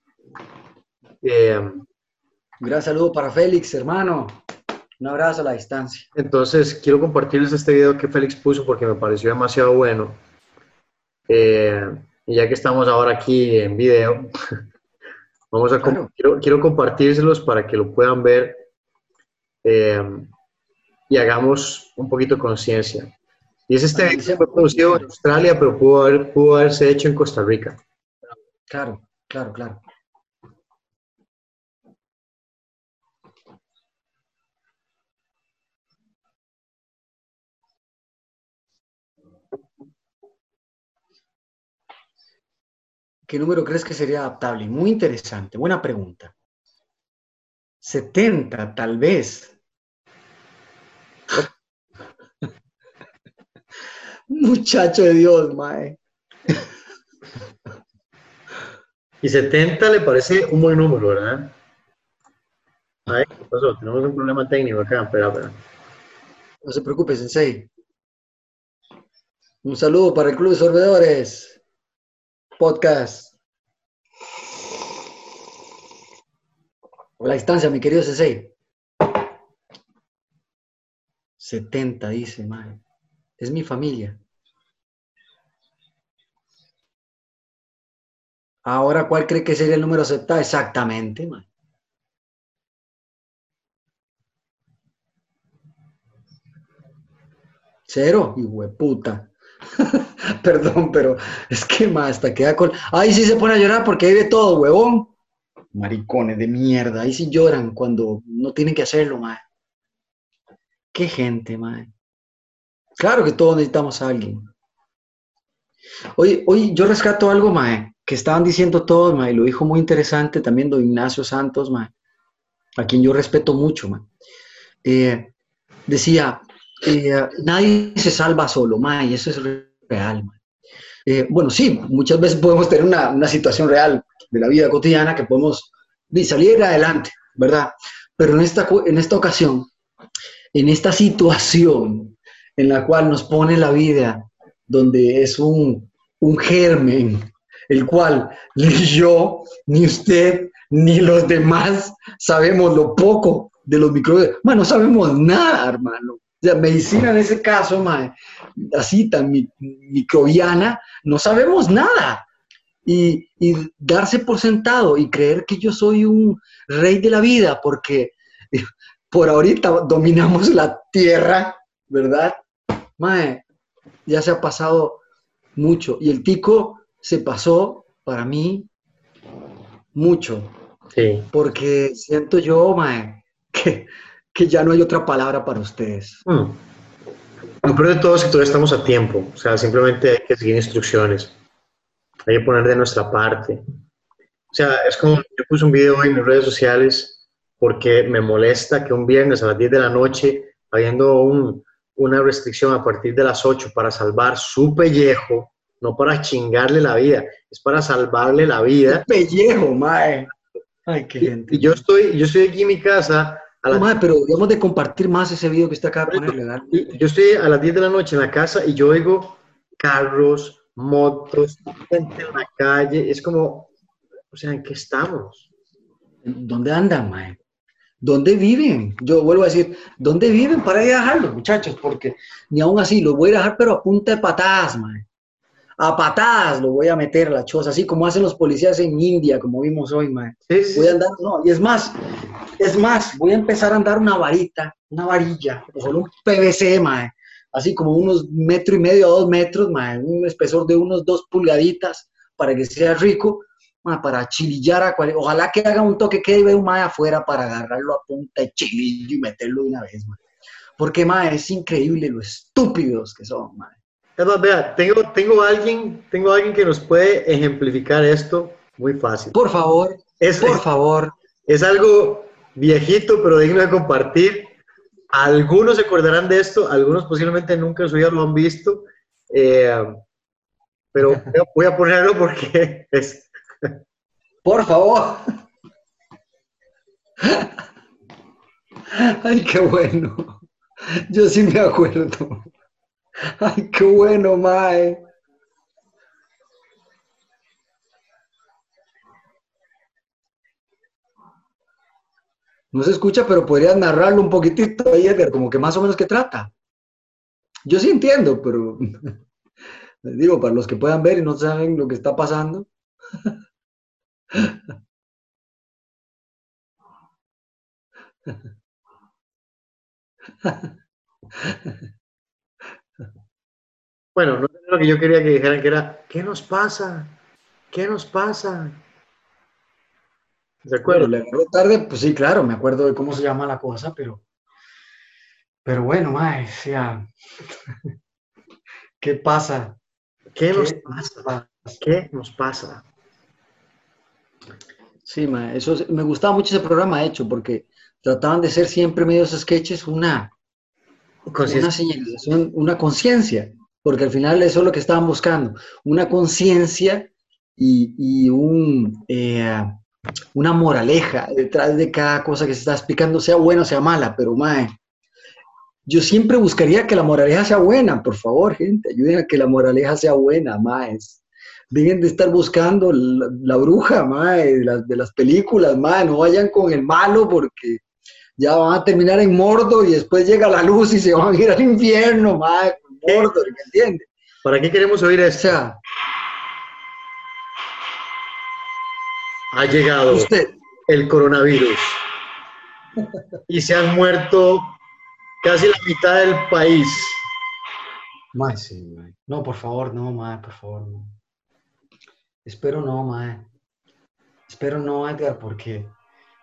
Eh, Un gran saludo para Félix, hermano. Un abrazo a la distancia. entonces, quiero compartirles este video que Félix puso porque me pareció demasiado bueno. Eh, y ya que estamos ahora aquí en video, [laughs] vamos a Claro. quiero, quiero compartírselos para que lo puedan ver eh, y hagamos un poquito conciencia. Y es este video que fue producido en Australia, pero pudo, haber, pudo haberse hecho en Costa Rica. Claro, claro, claro. ¿Qué número crees que sería adaptable? Muy interesante, buena pregunta. 70, tal vez. [laughs] Muchacho de Dios, mae. Y 70 le parece un buen número, ¿verdad? Ay, ¿qué pasó? Tenemos un problema técnico acá. Espera, espera. No se preocupe, Sensei. Un saludo para el Club de Sorbedores. Podcast. La distancia, mi querido Sensei. 70, dice, madre. Es mi familia. Ahora, ¿cuál cree que sería el número aceptado? Exactamente, madre. Cero, y hueputa. [laughs] Perdón, pero es que más hasta queda con. Ahí sí se pone a llorar porque ahí ve todo, huevón. Maricones de mierda. Ahí sí lloran cuando no tienen que hacerlo, mae. Qué gente, mae. Claro que todos necesitamos a alguien. Hoy, hoy yo rescato algo, mae, que estaban diciendo todos, mae, lo dijo muy interesante también don Ignacio Santos, mae, a quien yo respeto mucho, mae. Eh, decía, eh, nadie se salva solo, ma, y eso es real. Eh, bueno, sí, muchas veces podemos tener una, situación real de la vida cotidiana que podemos salir adelante, ¿verdad? Pero en esta, en esta ocasión, en esta situación en la cual nos pone la vida, donde es un, un germen, el cual ni yo, ni usted, ni los demás sabemos lo poco de los microbios. Ma, no sabemos nada, hermano. O sea, medicina en ese caso, mae, así tan mi- microbiana, no sabemos nada. Y, y darse por sentado y creer que yo soy un rey de la vida porque por ahorita dominamos la tierra, ¿verdad? Mae, ya se ha pasado mucho. Y el tico se pasó para mí mucho Sí. porque siento yo, mae, que, que ya no hay otra palabra para ustedes. Hmm. Lo peor de todo es que todavía estamos a tiempo. O sea, simplemente hay que seguir instrucciones. Hay que poner de nuestra parte. O sea, es como, yo puse un video hoy en mis redes sociales porque me molesta que un viernes a las 10 de la noche, habiendo un- una restricción a partir de las 8 para salvar su pellejo, no para chingarle la vida, es para salvarle la vida. Pellejo, mae. Ay, qué gente. Y yo estoy, yo estoy aquí en mi casa a mae, pero debemos de compartir más ese video que usted acaba de poner, ¿verdad? Y yo estoy a las 10 de la noche en la casa y yo oigo carros, motos, gente en la calle. Es como, o sea, ¿en qué estamos? ¿Dónde andan, mae? ¿Dónde viven? Yo vuelvo a decir, ¿dónde viven para ir a dejarlos, muchachos? Porque ni aún así los voy a dejar, pero a punta de patadas, mae. A patadas los voy a meter la choza, así como hacen los policías en India, como vimos hoy, mae. Sí, Voy a andar, no, y es más, es más, voy a empezar a andar una varita, una varilla, o solo un PVC, mae, así como unos metro y medio a dos metros, mae, un espesor de unos dos pulgaditas para que sea rico, para chilillar a cual, ojalá que haga un toque que ve un mae afuera para agarrarlo a punta de chilillo y meterlo de una vez, mae. Porque, mae, es increíble lo estúpidos que son, mae. Vea, tengo, tengo, alguien, tengo alguien que nos puede ejemplificar esto muy fácil. Por favor, Es, por favor, Es algo viejito, pero digno de compartir. Algunos se acordarán de esto, algunos posiblemente nunca en su vida lo han visto, eh, pero [laughs] voy a ponerlo porque [laughs] es... Por favor. Ay, qué bueno. Yo sí me acuerdo. Ay, qué bueno, Mae. No se escucha, pero podrías narrarlo un poquitito Edgar, como que más o menos qué trata. Yo sí entiendo, pero [laughs] digo, para los que puedan ver y no saben lo que está pasando. [laughs] Bueno, no es lo que yo quería que dijeran, que era, ¿qué nos pasa? ¿Qué nos pasa? ¿De Bueno, acuerdo? le tarde, pues sí, claro, me acuerdo de cómo se llama la cosa, pero, pero bueno, mae, sea, [laughs] ¿qué pasa? ¿Qué nos ¿Qué pasa? ¿Qué nos pasa? Sí, mae, eso es- me gustaba mucho ese programa, de hecho, porque trataban de ser siempre medios sketches una, una señalización, una conciencia, porque al final eso es lo que estaban buscando, una conciencia y, y un, eh, una moraleja detrás de cada cosa que se está explicando, sea buena o sea mala, pero mae, yo siempre buscaría que la moraleja sea buena, por favor, gente, ayuden a que la moraleja sea buena, maes. Dejen de estar buscando la, bruja, mae, de las, de las películas, mae, no vayan con el malo porque ya van a terminar en Mordor y después llega la luz y se van a ir al infierno, mae, Mordor, ¿me entiendes? ¿Para qué queremos oír sea, Ha llegado usted, el coronavirus y se han muerto casi la mitad del país. mae, sí, mae. No, por favor, no, mae, por favor, no. Espero no, mae. Espero no, Edgar, porque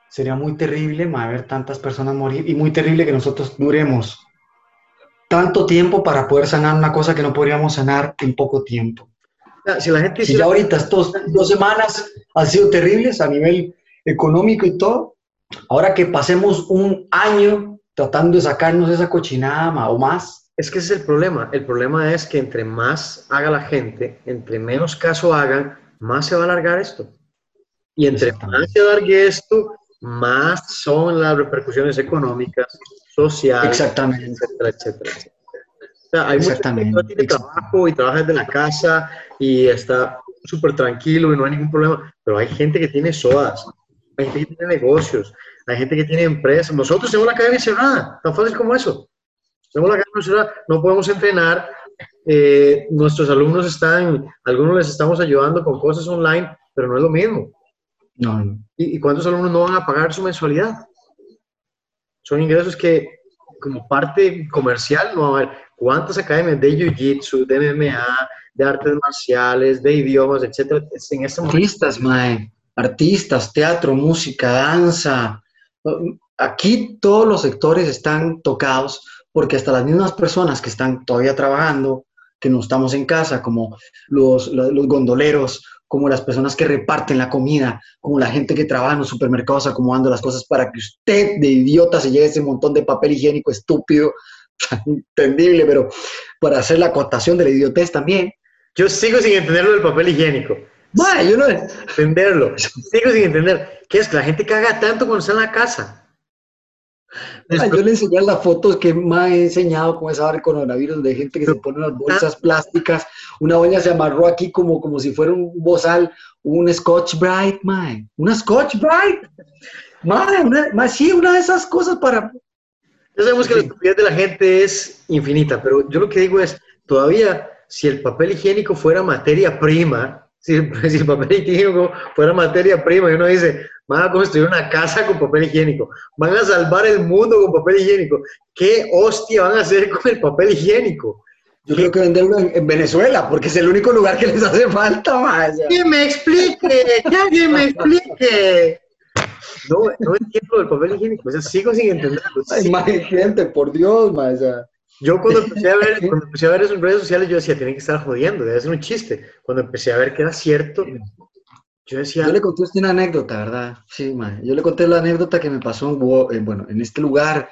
sería muy terrible, mae, ver tantas personas morir y muy terrible que nosotros duremos tanto tiempo para poder sanar una cosa que no podríamos sanar en poco tiempo. Si la gente Si ya ahorita estos dos semanas han sido terribles a nivel económico y todo, ahora que pasemos un año tratando de sacarnos esa cochinada o más, Es que ese es el problema. El problema es que entre más haga la gente, entre menos caso hagan, más se va a alargar esto. Y entre más se alargue esto, más son las repercusiones económicas, sociales, exactamente. etcétera, etcétera. O sea, hay mucha gente que Exactamente. tiene trabajo y trabaja desde la casa y está súper tranquilo y no hay ningún problema, pero hay gente que tiene sodas, hay gente que tiene negocios, hay gente que tiene empresas. Nosotros tenemos la academia cerrada, tan fácil como eso. Tenemos la academia cerrada, no podemos entrenar, eh, nuestros alumnos están, algunos les estamos ayudando con cosas online, pero no es lo mismo. No, no. ¿Y, y cuántos alumnos no van a pagar su mensualidad? Son ingresos que, como parte comercial, no va a haber. ¿Cuántas academias de Jiu-Jitsu, de MMA, de artes marciales, de idiomas, etcétera, en este momento? Artistas, mae, artistas, teatro, música, danza. Aquí todos los sectores están tocados porque hasta las mismas personas que están todavía trabajando, que no estamos en casa, como los, los, los gondoleros, como las personas que reparten la comida, como la gente que trabaja en los supermercados acomodando las cosas para que usted de idiota se lleve ese montón de papel higiénico estúpido, [laughs] entendible, pero para hacer la acotación de la idiotez también. Yo sigo sin entender lo del papel higiénico. Mae, yo no, Entenderlo. Sigo sin entender. ¿Qué es? Que la gente caga tanto cuando está en la casa. Ay, yo le enseñé las fotos que me he enseñado con esa hora del coronavirus de gente que se pone unas bolsas plásticas. Una doña se amarró aquí como, como si fuera un bozal, un Scotch Brite, mae. Una Scotch Brite. Mae, una, sí, una de esas cosas para... Ya sabemos que la estupidez de la gente es infinita, pero yo lo que digo es, todavía, si el papel higiénico fuera materia prima, si, [laughs] si el papel higiénico fuera materia prima, y uno dice, van a construir una casa con papel higiénico, van a salvar el mundo con papel higiénico, ¿qué hostia van a hacer con el papel higiénico? Yo creo que venderlo en, en Venezuela, porque es el único lugar que les hace falta, sea. ¡Que me explique! ¡Que alguien me explique! No, no [laughs] entiendo del papel higiénico, o sea, sigo sin entenderlo. Ay, mae, gente, por Dios, mae. Yo cuando [laughs] empecé a ver, cuando empecé a ver eso en redes sociales, yo decía, tienen que estar jodiendo, debe ser un chiste. Cuando empecé a ver que era cierto, Yo decía, Yo le conté usted una anécdota, ¿verdad? Sí, mae. Yo le conté la anécdota que me pasó en, bueno, en este lugar.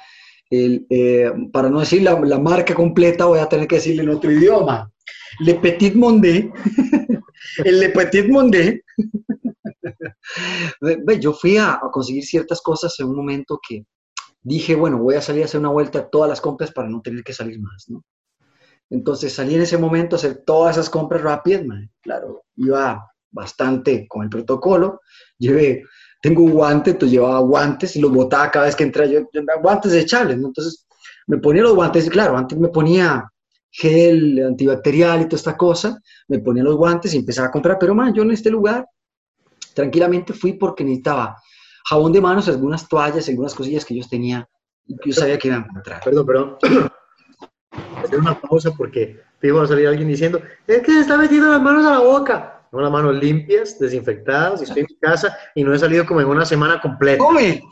El, eh, para no decir la, la marca completa, voy a tener que decirle en otro idioma. Le Petit Monde. [laughs] el Le Petit [laughs] ve, Yo fui a, a conseguir ciertas cosas en un momento que dije, bueno, voy a salir a hacer una vuelta a todas las compras para no tener que salir más, ¿no? Entonces salí en ese momento a hacer todas esas compras rápidas, mae. claro, iba bastante con el protocolo, llevé, tengo un guante, entonces llevaba guantes y los botaba cada vez que entraba, yo, yo guantes desechables, ¿no? Entonces me ponía los guantes, claro, antes me ponía gel antibacterial y toda esta cosa, me ponía los guantes y empezaba a comprar, pero man, yo en este lugar tranquilamente fui porque necesitaba jabón de manos, algunas toallas, algunas cosillas que yo tenía y que yo sabía que iban a encontrar. perdón, perdón. [coughs] Hacer una pausa porque fijo va a salir alguien diciendo, es que se está metiendo las manos a la boca. Tengo las manos limpias, desinfectadas, estoy en mi casa y no he salido como en una semana completa. ¡Tome!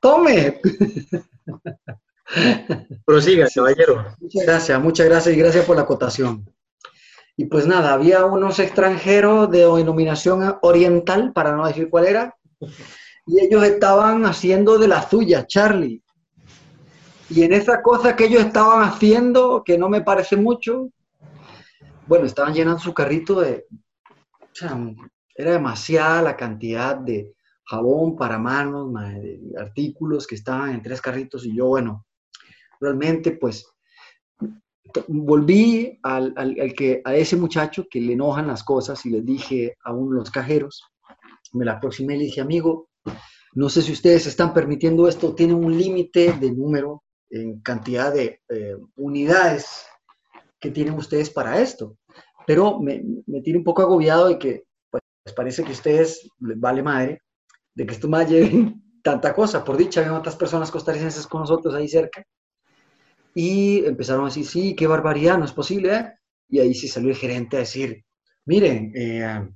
¡Tome! [laughs] Prosiga, caballero. Muchas gracias, muchas gracias y gracias por la acotación. Y pues nada, había unos extranjeros de denominación oriental, para no decir cuál era, y ellos estaban haciendo de la suya, Charlie. Y en esa cosa que ellos estaban haciendo, que no me parece mucho, bueno, estaban llenando su carrito de... Era demasiada la cantidad de jabón para manos, ma, de artículos que estaban en tres carritos y yo, bueno, realmente pues volví al, que, a ese muchacho que le enojan las cosas y le dije a uno de los cajeros, me la aproximé y le dije, amigo, no sé si ustedes están permitiendo esto, tiene un límite de número en cantidad de eh, unidades que tienen ustedes para esto. Pero me, tiene un poco agobiado de que pues, parece que a ustedes les vale madre de que esto más lleven [laughs] tanta cosa. Por dicha, había otras personas costarricenses con nosotros ahí cerca. Y empezaron a decir, sí, qué barbaridad, no es posible. ¿eh?". Y ahí sí salió el gerente a decir, miren, eh,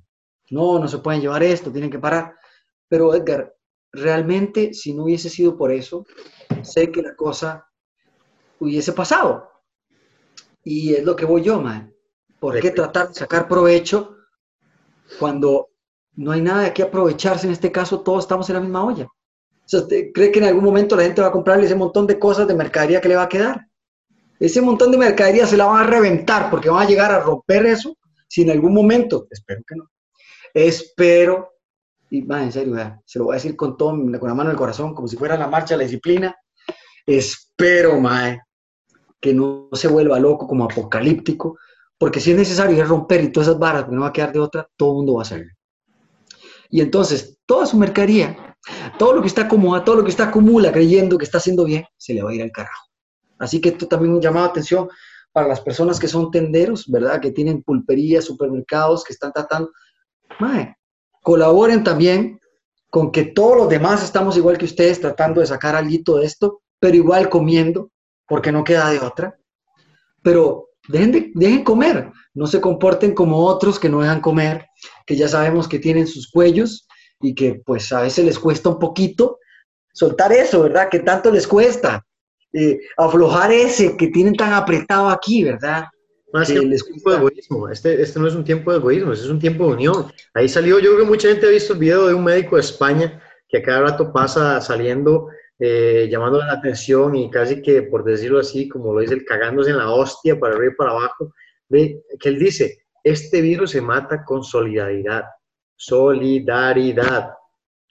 no, no se pueden llevar esto, tienen que parar. Pero Edgar, realmente si no hubiese sido por eso, sé que la cosa hubiese pasado. Y es lo que voy yo, man. ¿Por qué tratar de sacar provecho cuando no hay nada de qué aprovecharse? En este caso, todos estamos en la misma olla. O sea, ¿usted cree que en algún momento la gente va a comprarle ese montón de cosas de mercadería que le va a quedar? Ese montón de mercadería se la van a reventar porque van a llegar a romper eso si en algún momento, espero que no, espero, y man, en serio, se lo voy a decir con, todo, con la mano en el corazón, como si fuera la marcha de la disciplina, espero, mae, que no se vuelva loco como apocalíptico, porque si es necesario a romper y todas esas barras, porque no va a quedar de otra, todo el mundo va a hacerlo. Y entonces, toda su mercadería, todo lo que está acomoda, todo lo que está acumula creyendo que está haciendo bien, se le va a ir al carajo. Así que esto también un llamado de atención para las personas que son tenderos, ¿verdad? Que tienen pulperías, supermercados, que están tratando. Mae, colaboren también con que todos los demás estamos igual que ustedes tratando de sacar algo de esto, pero igual comiendo, porque no queda de otra. Pero dejen, de, dejen comer, no se comporten como otros que no dejan comer, que ya sabemos que tienen sus cuellos y que pues a veces les cuesta un poquito soltar eso, ¿verdad? Que tanto les cuesta. Eh, aflojar ese que tienen tan apretado aquí, ¿verdad? Más que que un tiempo de egoísmo. Este, este no es un tiempo de egoísmo, este es un tiempo de unión. Ahí salió, yo creo que mucha gente ha visto el video de un médico de España que a cada rato pasa saliendo, eh, llamando la atención y casi que, por decirlo así, como lo dice, el cagándose en la hostia para arriba y para abajo, de, que él dice, este virus se mata con solidaridad, solidaridad,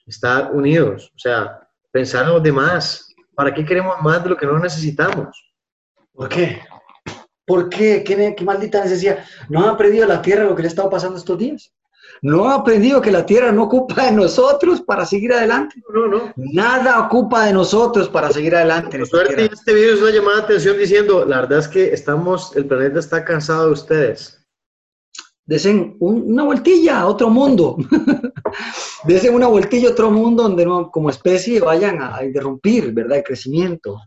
estar unidos, o sea, pensar en los demás. ¿Para qué queremos más de lo que no necesitamos? ¿Por qué? ¿Por qué? ¿Qué, qué maldita necesidad? ¿No ha aprendido la tierra lo que le ha estado pasando estos días? ¿No ha aprendido que la tierra no ocupa de nosotros para seguir adelante? No, no. Nada ocupa de nosotros para seguir adelante. suerte, este video es una llamada de atención diciendo, la verdad es que estamos, el planeta está cansado de ustedes. Desen un- una vueltilla a otro mundo. [laughs] Desen una vueltilla a otro mundo donde no, como especie vayan a, a interrumpir, ¿verdad? El crecimiento.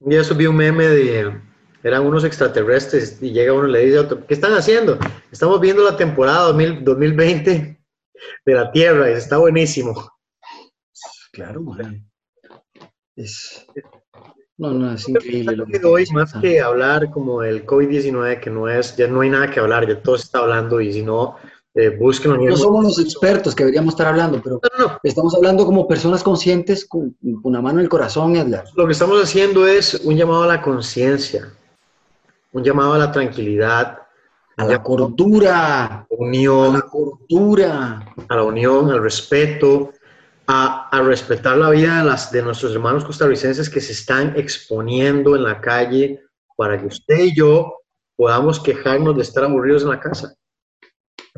Día subí un meme de, eran unos extraterrestres y llega uno y le dice a otro, ¿qué están haciendo? Estamos viendo la temporada 2000 2020 de la Tierra y está buenísimo. Claro, man. Es, no, no, es increíble lo que Creo que hoy más que hablar como del COVID-19, que no es, ya no hay nada que hablar, ya todo se está hablando y si no, eh, busquen No somos los expertos que deberíamos estar hablando, pero No, no, estamos hablando como personas conscientes con con una mano en el corazón, Edgar. Lo que estamos haciendo es un llamado a la conciencia, un llamado a la tranquilidad, A la cordura, a unión, la cordura. a la unión, al respeto, a, a respetar la vida de, las, de nuestros hermanos costarricenses que se están exponiendo en la calle para que usted y yo podamos quejarnos de estar aburridos en la casa.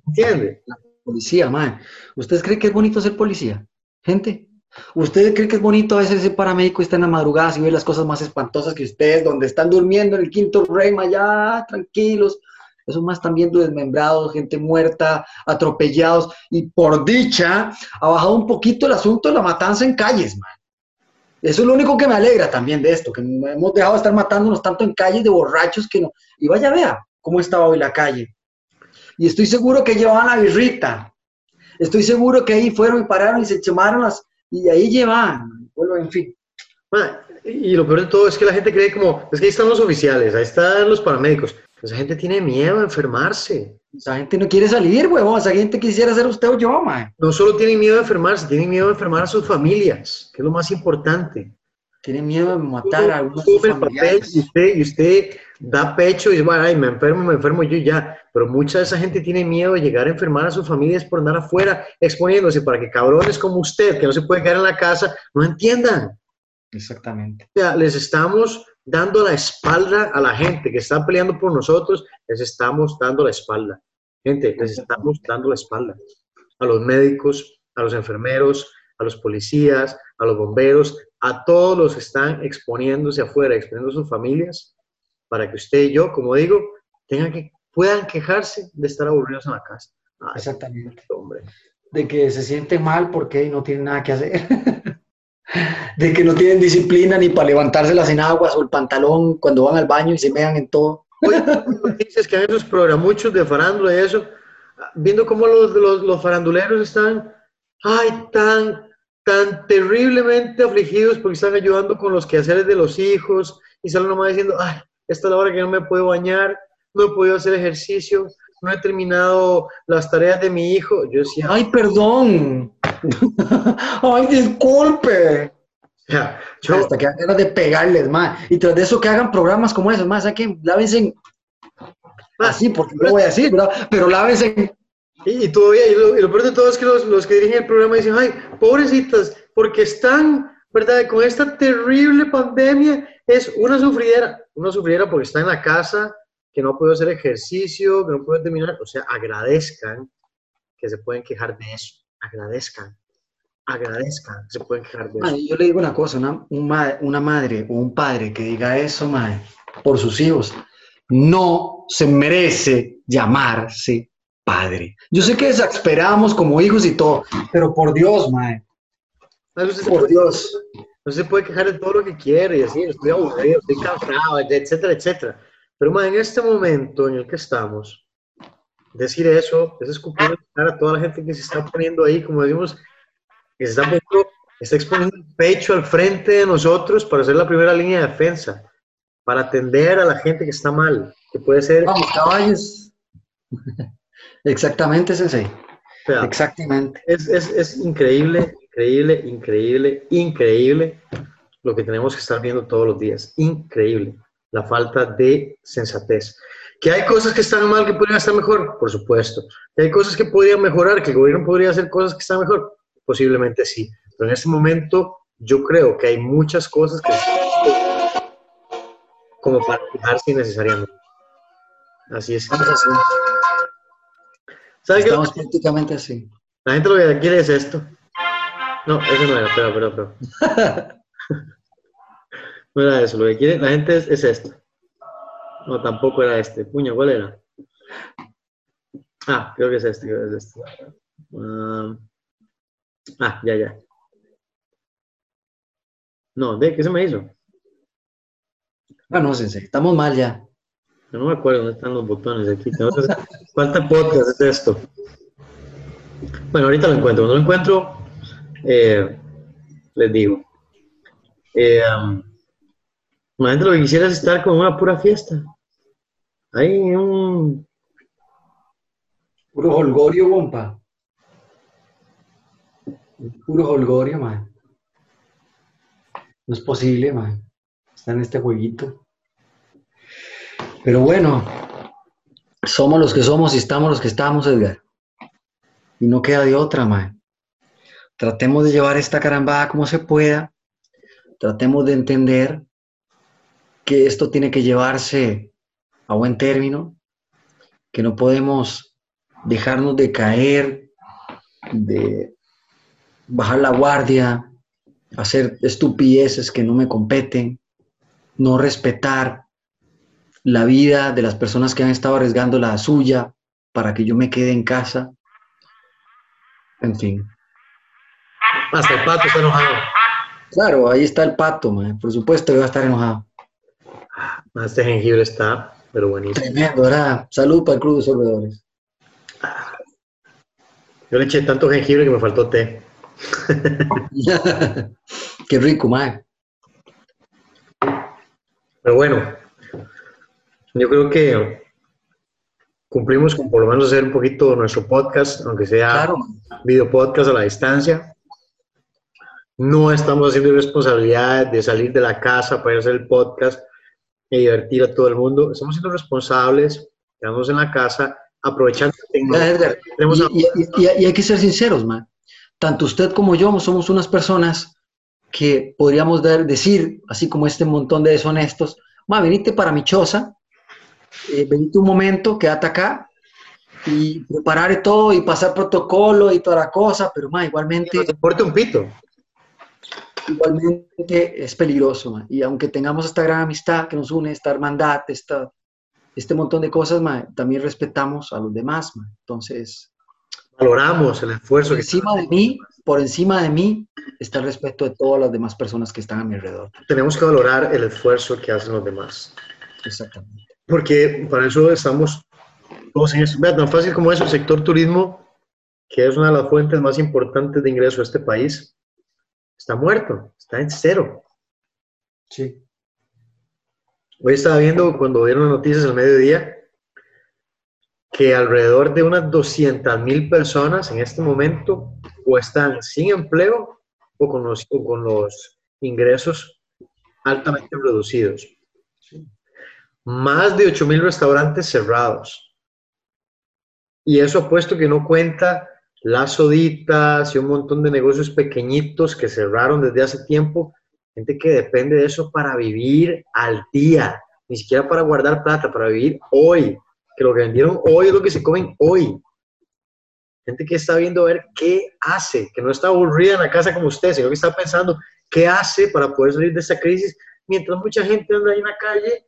¿Entiende? Policía, mae. ¿Ustedes creen que es bonito ser policía? Gente. ¿Ustedes creen que es bonito a veces ser paramédico y estar en la madrugada y ver las cosas más espantosas que ustedes, donde están durmiendo en el quinto rey, allá, tranquilos? Esos más están viendo desmembrados, gente muerta, atropellados. Y por dicha, ha bajado un poquito el asunto de la matanza en calles, man. Eso es lo único que me alegra también de esto, que hemos dejado de estar matándonos tanto en calles de borrachos que no. Y vaya, vea cómo estaba hoy la calle. Y estoy seguro que llevaban la birrita. Estoy seguro que ahí fueron y pararon y se chamaron las. Y ahí llevaban. Bueno, en fin. Y lo peor de todo es que la gente cree como, es que ahí están los oficiales, ahí están los paramédicos. Esa gente tiene miedo a enfermarse. Esa gente no quiere salir, huevón. Esa gente quisiera ser usted o yo, man. No solo tienen miedo a enfermarse, tienen miedo a enfermar a sus familias, que es lo más importante. Tiene miedo de matar a algunos familiares. y usted, y usted da pecho y dice, bueno, ay, me enfermo, me enfermo yo ya. Pero mucha de esa gente tiene miedo de llegar a enfermar a sus familias por andar afuera exponiéndose para que cabrones como usted, que no se puede quedar en la casa, no entiendan. Exactamente. O sea, les estamos dando la espalda a la gente que está peleando por nosotros, les estamos dando la espalda. Gente, les estamos dando la espalda. A los médicos, a los enfermeros, a los policías, a los bomberos, a todos los que están exponiéndose afuera, exponiendo a sus familias, para que usted y yo, como digo, tengan que, puedan quejarse de estar aburridos en la casa. Ay, Exactamente. hombre. De que se sienten mal porque no tienen nada que hacer. [laughs] De que no tienen disciplina ni para levantárselas en aguas o el pantalón cuando van al baño y se mean en todo. Noticias que hay esos programuchos de farándula y eso, viendo cómo los, los, los faranduleros están, ay, tan, tan terriblemente afligidos porque están ayudando con los quehaceres de los hijos y salen nomás diciendo, ay, esta es la hora que no me puedo bañar, no he podido hacer ejercicio, no he terminado las tareas de mi hijo. Yo decía, Ay, perdón. [laughs] Ay, disculpe. ya, yo, Hasta que ganas de pegarles, más. Y tras de eso que hagan programas como esos, más, saquen, lávense en- así, porque no lo voy a decir, ¿verdad? Pero lávense en- Y, y todavía, y lo, y lo peor de todo es que los, los que dirigen el programa dicen, ay, pobrecitas, porque están, ¿verdad? Con esta terrible pandemia, es una sufridera, una sufridera porque está en la casa, que no puede hacer ejercicio, que no puede terminar, o sea, agradezcan que se pueden quejar de eso, agradezcan, agradezcan que se pueden quejar de eso. Yo le digo una cosa, una, un ma- una madre o un padre que diga eso, madre, por sus hijos, no se merece llamarse padre. Yo sé que exasperamos como hijos y todo, pero por Dios, madre, por Dios. No se puede quejar de todo lo que quiere y así, estoy aburrido, estoy cansado, etcétera, etcétera. Pero ma, en este momento en el que estamos, decir eso es escupir a toda la gente que se está poniendo ahí, como decimos, que se está, poniendo- está exponiendo el pecho al frente de nosotros para hacer la primera línea de defensa, para atender a la gente que está mal, que puede ser, Vamos, caballos. [laughs] Exactamente, Sensei. o sea, Exactamente. es, es, es increíble, increíble, increíble, increíble lo que tenemos que estar viendo todos los días. Increíble. La falta de sensatez. Que hay cosas que están mal que podrían estar mejor, por supuesto. Que hay cosas que podrían mejorar, que el gobierno podría hacer cosas que están mejor, posiblemente sí. Pero en este momento yo creo que hay muchas cosas que como para fijarse innecesariamente. Así es. Estamos así. ¿Sabes? Estamos prácticamente así. La gente lo que quiere es esto. No, eso no era, espera, espera, espera. [laughs] No era eso, lo que quiere la gente es, es esto. No, tampoco era este. Puña, ¿cuál era? Ah, creo que es este, creo que es este. Ah, ah, ya, ya. No, ¿de qué se me hizo? Ah, no, Sensei, estamos mal ya. Yo no me acuerdo dónde están los botones aquí. Tengo que hacer- [laughs] ¿Cuánta podcast es esto? Bueno, ahorita lo encuentro. Cuando lo encuentro, eh, les digo. Eh, lo que quisiera es estar con una pura fiesta. Hay un... Puro holgorio, bomba. Puro holgorio, man. No es posible, man. Está en este jueguito. Pero bueno, somos los que somos y estamos los que estamos, Edgar. Y no queda de otra, man. Tratemos de llevar esta carambada como se pueda. Tratemos de entender que esto tiene que llevarse a buen término, que no podemos dejarnos de caer, de bajar la guardia, hacer estupideces que no me competen, no respetar la vida de las personas que han estado arriesgando la suya para que yo me quede en casa. En fin. Hasta el pato está enojado. Claro, ahí está el pato, man. por supuesto que va a estar enojado. Este jengibre está, pero buenísimo. Tremendo, ¿verdad? Salud para el Club de Sorbedores. Yo le eché tanto jengibre que me faltó té. [laughs] Qué rico, man. Pero bueno, yo creo que cumplimos con por lo menos hacer un poquito nuestro podcast, aunque sea Claro, video podcast a la distancia. No estamos haciendo responsabilidad de salir de la casa para hacer el podcast y divertir a todo el mundo. Estamos siendo responsables, quedamos en la casa, aprovechando. Edgar, y, y- y- y hay que ser sinceros, man. Tanto usted como yo somos unas personas que podríamos dar- decir, así como este montón de deshonestos, ma, venite para mi choza, eh, venite un momento, quédate acá y preparar todo y pasar protocolo y toda la cosa, pero ma, igualmente, nos importa un pito. Igualmente es peligroso. Y aunque tengamos esta gran amistad que nos une, esta hermandad, esta, este montón de cosas, también respetamos a los demás. Entonces, Valoramos el esfuerzo por que encima de mí, por encima de mí, está el respeto de todas las demás personas que están a mi alrededor. tenemos que valorar el esfuerzo que hacen los demás. Exactamente. Porque para eso estamos todos en eso. Vea, tan fácil como eso, el sector turismo, que es una de las fuentes más importantes de ingreso de este país, está muerto, está en cero. Sí. Hoy estaba viendo cuando dieron las noticias al mediodía que alrededor de unas 200 mil personas en este momento o están sin empleo o con los, o con los ingresos altamente reducidos. Más de 8 mil restaurantes cerrados. Y eso apuesto que no cuenta las soditas y un montón de negocios pequeñitos que cerraron desde hace tiempo gente que depende de eso para vivir al día, ni siquiera para guardar plata, para vivir hoy, que lo que vendieron hoy es lo que se comen hoy. Gente que está viendo a ver qué hace, que no está aburrida en la casa como usted, sino que está pensando qué hace para poder salir de esta crisis, mientras mucha gente anda ahí en la calle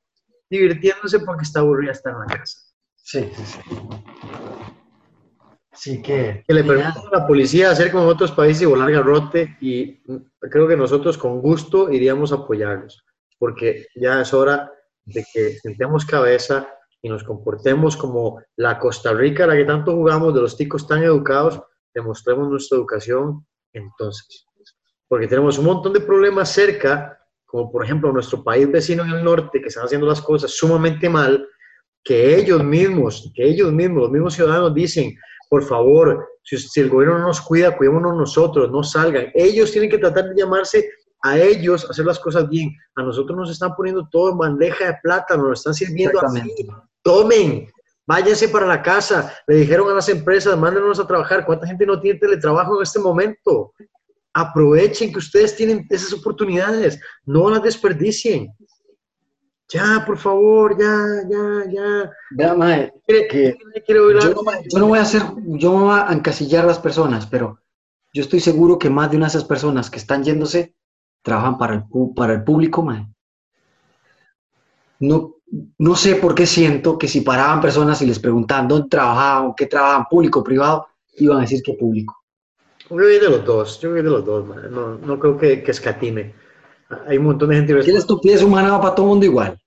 divirtiéndose porque está aburrida estar en la casa. Sí, sí, sí. Sí que... que le permitan a la policía hacer como en otros países y volar garrote y creo que nosotros con gusto iríamos a apoyarlos porque ya es hora de que sentemos cabeza y nos comportemos como la Costa Rica a la que tanto jugamos de los ticos tan educados, demostremos nuestra educación entonces. Porque tenemos un montón de problemas cerca, como por ejemplo nuestro país vecino en el norte, que están haciendo las cosas sumamente mal, que ellos mismos, que ellos mismos, los mismos ciudadanos dicen, por favor, si, si el gobierno no nos cuida, cuidémonos nosotros, no salgan. Ellos tienen que tratar de llamarse a ellos, hacer las cosas bien. A nosotros nos están poniendo todo en bandeja de plata, nos lo están sirviendo así. Tomen, váyanse para la casa. Le dijeron a las empresas, mándenos a trabajar. ¿Cuánta gente no tiene teletrabajo en este momento? Aprovechen que ustedes tienen esas oportunidades, no las desperdicien. Ya, por favor, ya, ya, ya. Vea, mae, ¿Quiere, que yo no, yo no voy a hacer, yo no voy a encasillar las personas, pero yo estoy seguro que más de una de esas personas que están yéndose trabajan para el, para el público, mae. No, no sé por qué siento que si paraban personas y les preguntaban dónde trabajaban, qué trabajaban, público o privado, iban a decir que público. Yo voy de los dos, yo voy de los dos, man. No, no creo que, que escatime. Hay un montón de gente Que la estupidez humana va para todo el mundo igual.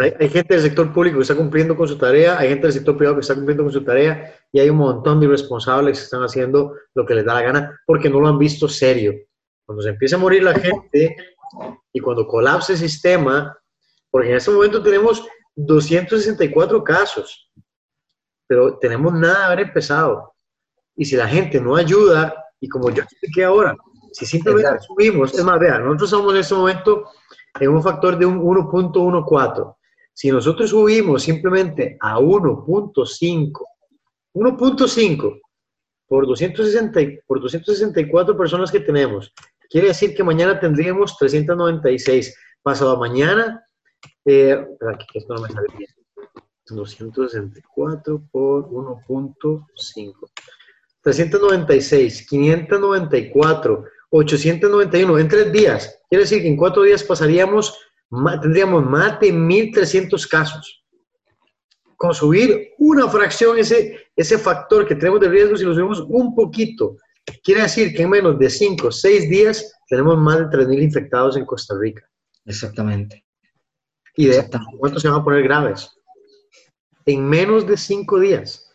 Hay, hay gente del sector público que está cumpliendo con su tarea, hay gente del sector privado que está cumpliendo con su tarea y hay un montón de irresponsables que están haciendo lo que les da la gana porque no lo han visto serio. Cuando se empiece a morir la gente y cuando colapse el sistema, porque en este momento tenemos 264 casos. pero tenemos nada de haber empezado. Y si la gente no ayuda, y como yo expliqué ahora, si simplemente Exacto. subimos, es más, vean, nosotros estamos en este momento en un factor de un 1.14. Si nosotros subimos simplemente a 1.5, 1.5 por, 260, y- por 264 personas que tenemos, quiere decir que mañana tendríamos 396. Pasado mañana, eh, que esto no me sale bien. 264 por 1.5. 396, 594, 891 en tres días. Quiere decir que en cuatro días pasaríamos, tendríamos más de 1.300 casos. Con subir una fracción, ese, ese factor que tenemos de riesgo, si lo subimos un poquito, quiere decir que en menos de 5 o 6 días tenemos más de 3.000 infectados en Costa Rica. Exactamente. ¿Y de cuántos se van a poner graves? En menos de 5 días.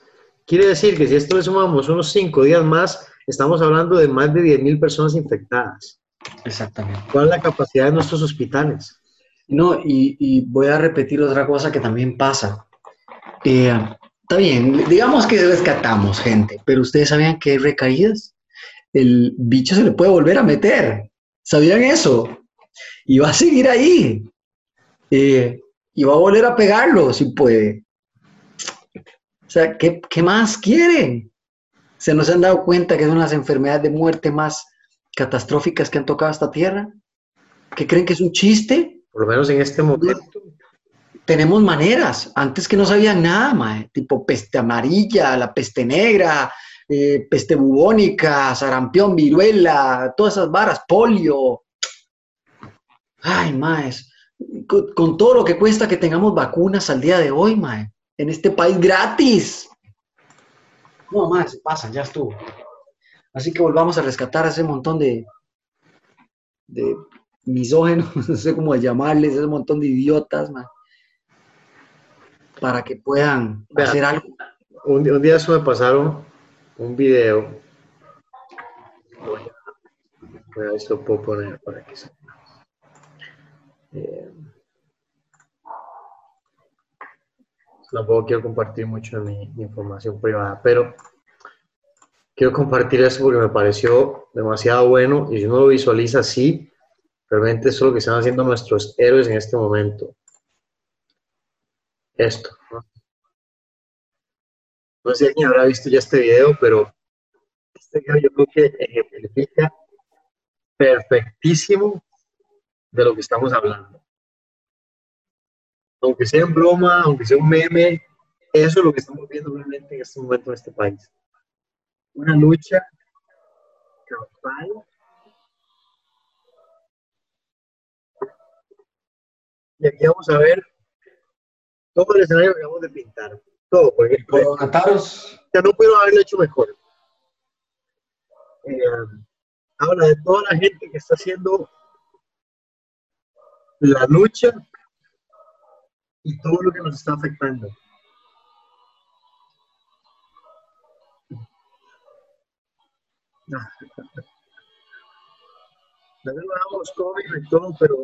Quiere decir que si esto le sumamos unos 5 días más, estamos hablando de más de 10.000 personas infectadas. Exactamente. ¿Cuál es la capacidad de nuestros hospitales? No, y, y voy a repetir otra cosa que también pasa. Eh, está bien, digamos que rescatamos gente, pero ustedes sabían que hay recaídas. El bicho se le puede volver a meter. ¿Sabían eso? Y va a seguir ahí. Eh, y va a volver a pegarlo si puede. O sea, ¿qué, qué más quieren? ¿Se nos han dado cuenta que son las enfermedades de muerte más catastróficas que han tocado esta tierra? ¿Qué creen que es un chiste? Por lo menos en este momento. tenemos maneras, antes que no sabían nada, mae, tipo peste amarilla, la peste negra, eh, peste bubónica, sarampión, viruela, todas esas varas, polio. Ay, maes, con, con todo lo que cuesta que tengamos vacunas al día de hoy, mae, en este país gratis. No, más, se pasa, ya estuvo. Así que volvamos a rescatar a ese montón de, de misógenos, [laughs] no sé cómo llamarles, ese montón de idiotas, para que puedan hacer algo. Un, día eso me pasaron un video. Voy a, voy lo puedo poner para que se. Eh, tampoco quiero compartir mucho mi, mi información privada, pero quiero compartir eso porque me pareció demasiado bueno y si uno lo visualiza así, realmente es lo que están haciendo nuestros héroes en este momento. Esto. ¿no? No sé quién habrá visto ya este video, pero este video yo creo que ejemplifica perfectísimo de lo que estamos hablando. Aunque sea en broma, aunque sea un meme, eso es lo que estamos viendo realmente en este momento en este país. Una lucha campal y aquí vamos a ver todo el escenario que acabamos de pintar. Todo, porque Coronavirus, ya no puedo haberlo hecho mejor. Eh, habla de toda la gente que está haciendo la lucha y todo lo que nos está afectando. [laughs] No damos COVID y todo, pero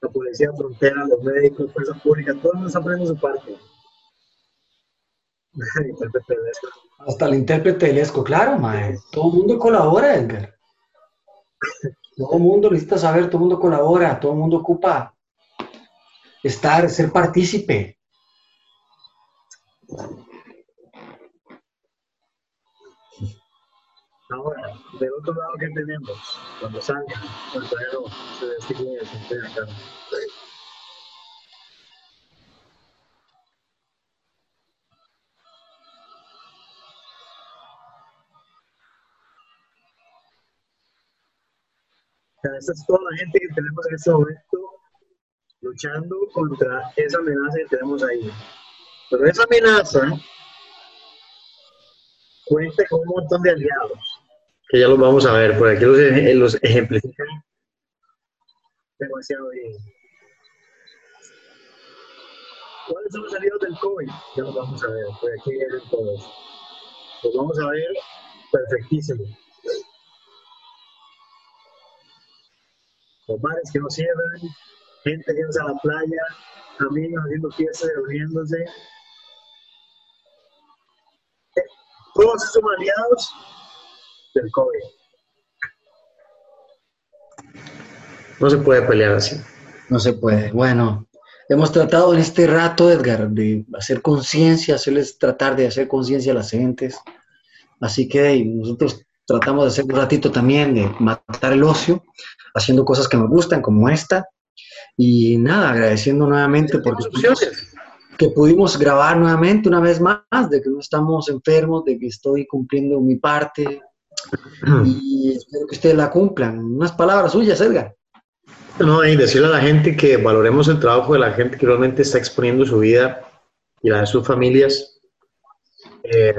la policía frontera, los médicos, fuerza pública, todos nos están poniendo su parte. [laughs] Intérprete de eso. hasta el intérprete del ESCO, claro, mae. Todo el mundo colabora, Edgar. [laughs] Todo el mundo necesita saber, todo el mundo colabora, todo el mundo ocupa estar, ser partícipe. Ahora, del otro lado, ¿qué tenemos? Cuando salga, cuando todavía no se designe el frontera acá. O sea, esa es toda la gente que tenemos en este momento luchando contra esa amenaza que tenemos ahí. Pero esa amenaza cuenta con un montón de aliados. Que ya los vamos a ver, por aquí los, ej- los ejemplifican demasiado bien. ¿Cuáles son los aliados del COVID? Ya los vamos a ver, por aquí vienen todos. Los vamos a ver perfectísimo. Los bares que no cierran, gente que a la playa, amigos haciendo fiestas, reuniéndose. Todos esos aliados del COVID. No se puede pelear así. No se puede. Bueno, hemos tratado en este rato, Edgar, de hacer conciencia, hacerles tratar de hacer conciencia a las gentes. Así que nosotros tratamos de hacer un ratito también de matar el ocio, haciendo cosas que nos gustan, como esta. Y nada, agradeciendo nuevamente porque que pudimos grabar nuevamente una vez más, de que no estamos enfermos, de que estoy cumpliendo mi parte. Y espero que ustedes la cumplan. Unas palabras suyas, Edgar. No, y decirle a la gente que valoremos el trabajo de la gente que realmente está exponiendo su vida y la de sus familias. Eh,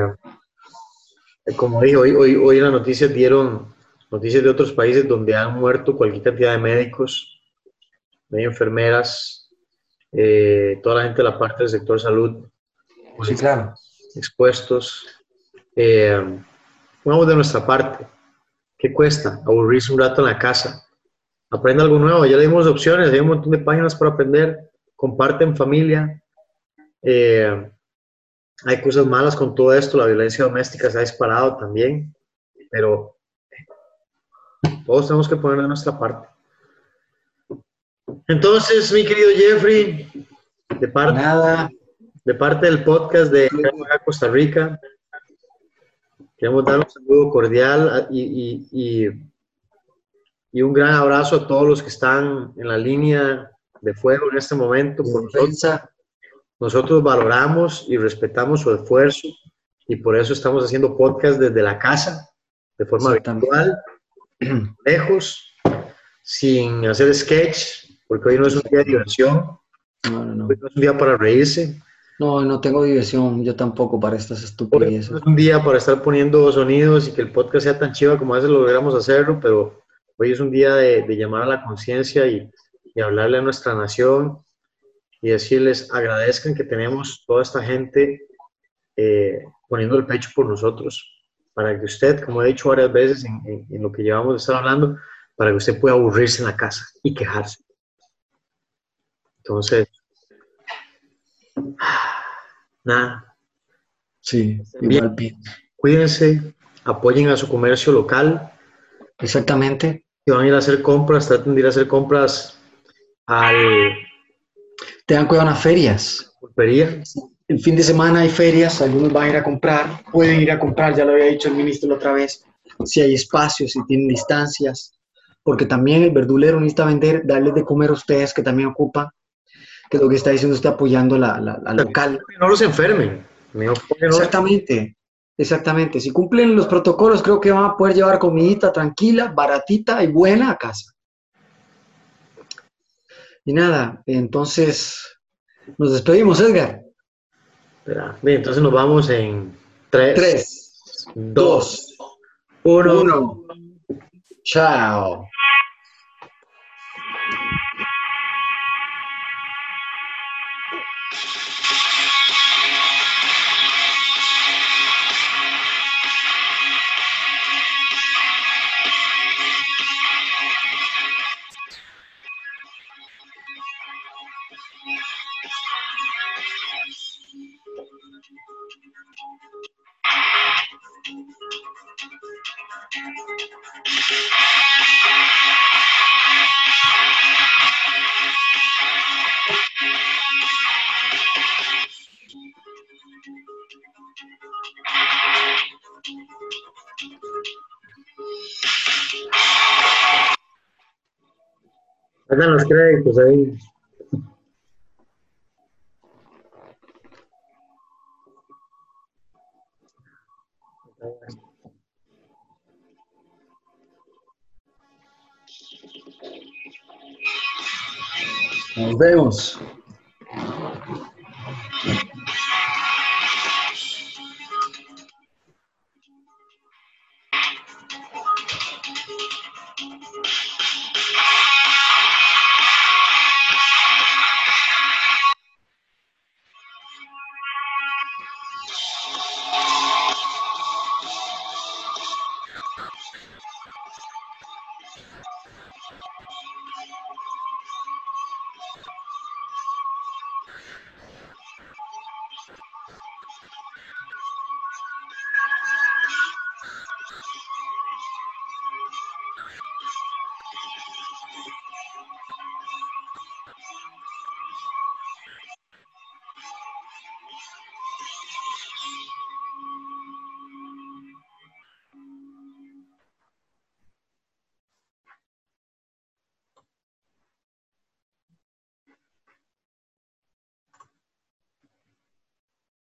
como dije, hoy, hoy, hoy en las noticias dieron noticias de otros países donde han muerto cualquier cantidad de médicos, de enfermeras, eh, toda la gente de la parte del sector salud. Sí, claro. Expuestos. Eh, vamos de nuestra parte. ¿Qué cuesta? Aburrirse un rato en la casa aprende algo nuevo. Ya le dimos opciones, hay un montón de páginas para aprender. Comparte en familia. Eh, hay cosas malas con todo esto. La violencia doméstica se ha disparado también. Pero todos tenemos que poner de nuestra parte. Entonces, mi querido Jeffrey, de parte, Nada. de parte del podcast de Costa Rica, queremos dar un saludo cordial y, y, y y un gran abrazo a todos los que están en la línea de fuego en este momento. Por nosotros, nosotros valoramos y respetamos su esfuerzo y por eso estamos haciendo podcast desde la casa, de forma virtual, [clears throat] lejos, sin hacer sketch, porque hoy no es un día de diversión, no, no, no. hoy no es un día para reírse. No, no tengo diversión, yo tampoco para estas estupideces. No es un día para estar poniendo sonidos y que el podcast sea tan chiva como a veces logramos hacerlo, pero Hoy es un día de, llamar a la conciencia y, hablarle a nuestra nación y decirles agradezcan que tenemos toda esta gente eh, poniendo el pecho por nosotros, para que usted, como he dicho varias veces en, lo que llevamos de estar hablando, para que usted pueda aburrirse en la casa y quejarse. Entonces, [sighs] nada. Sí, Bien. Cuídense, apoyen a su comercio local. Exactamente si van a ir a hacer compras, traten de ir a hacer compras al... Tengan cuidado en las ferias. Pulpería. El fin de semana hay ferias, algunos van a ir a comprar, pueden ir a comprar, ya lo había dicho el ministro la otra vez, si hay espacios, si tienen distancias, porque también el verdulero necesita vender, darles de comer a ustedes que también ocupan, que lo que está diciendo está apoyando la, la, la local. No los enfermen. Exactamente. Exactamente, si cumplen los protocolos, creo que van a poder llevar comidita tranquila, baratita y buena a casa. Y nada, entonces nos despedimos, Edgar. Bien, entonces nos vamos en 3, 3 2, 1. Chao. Hagan los créditos ahí. Nos vemos.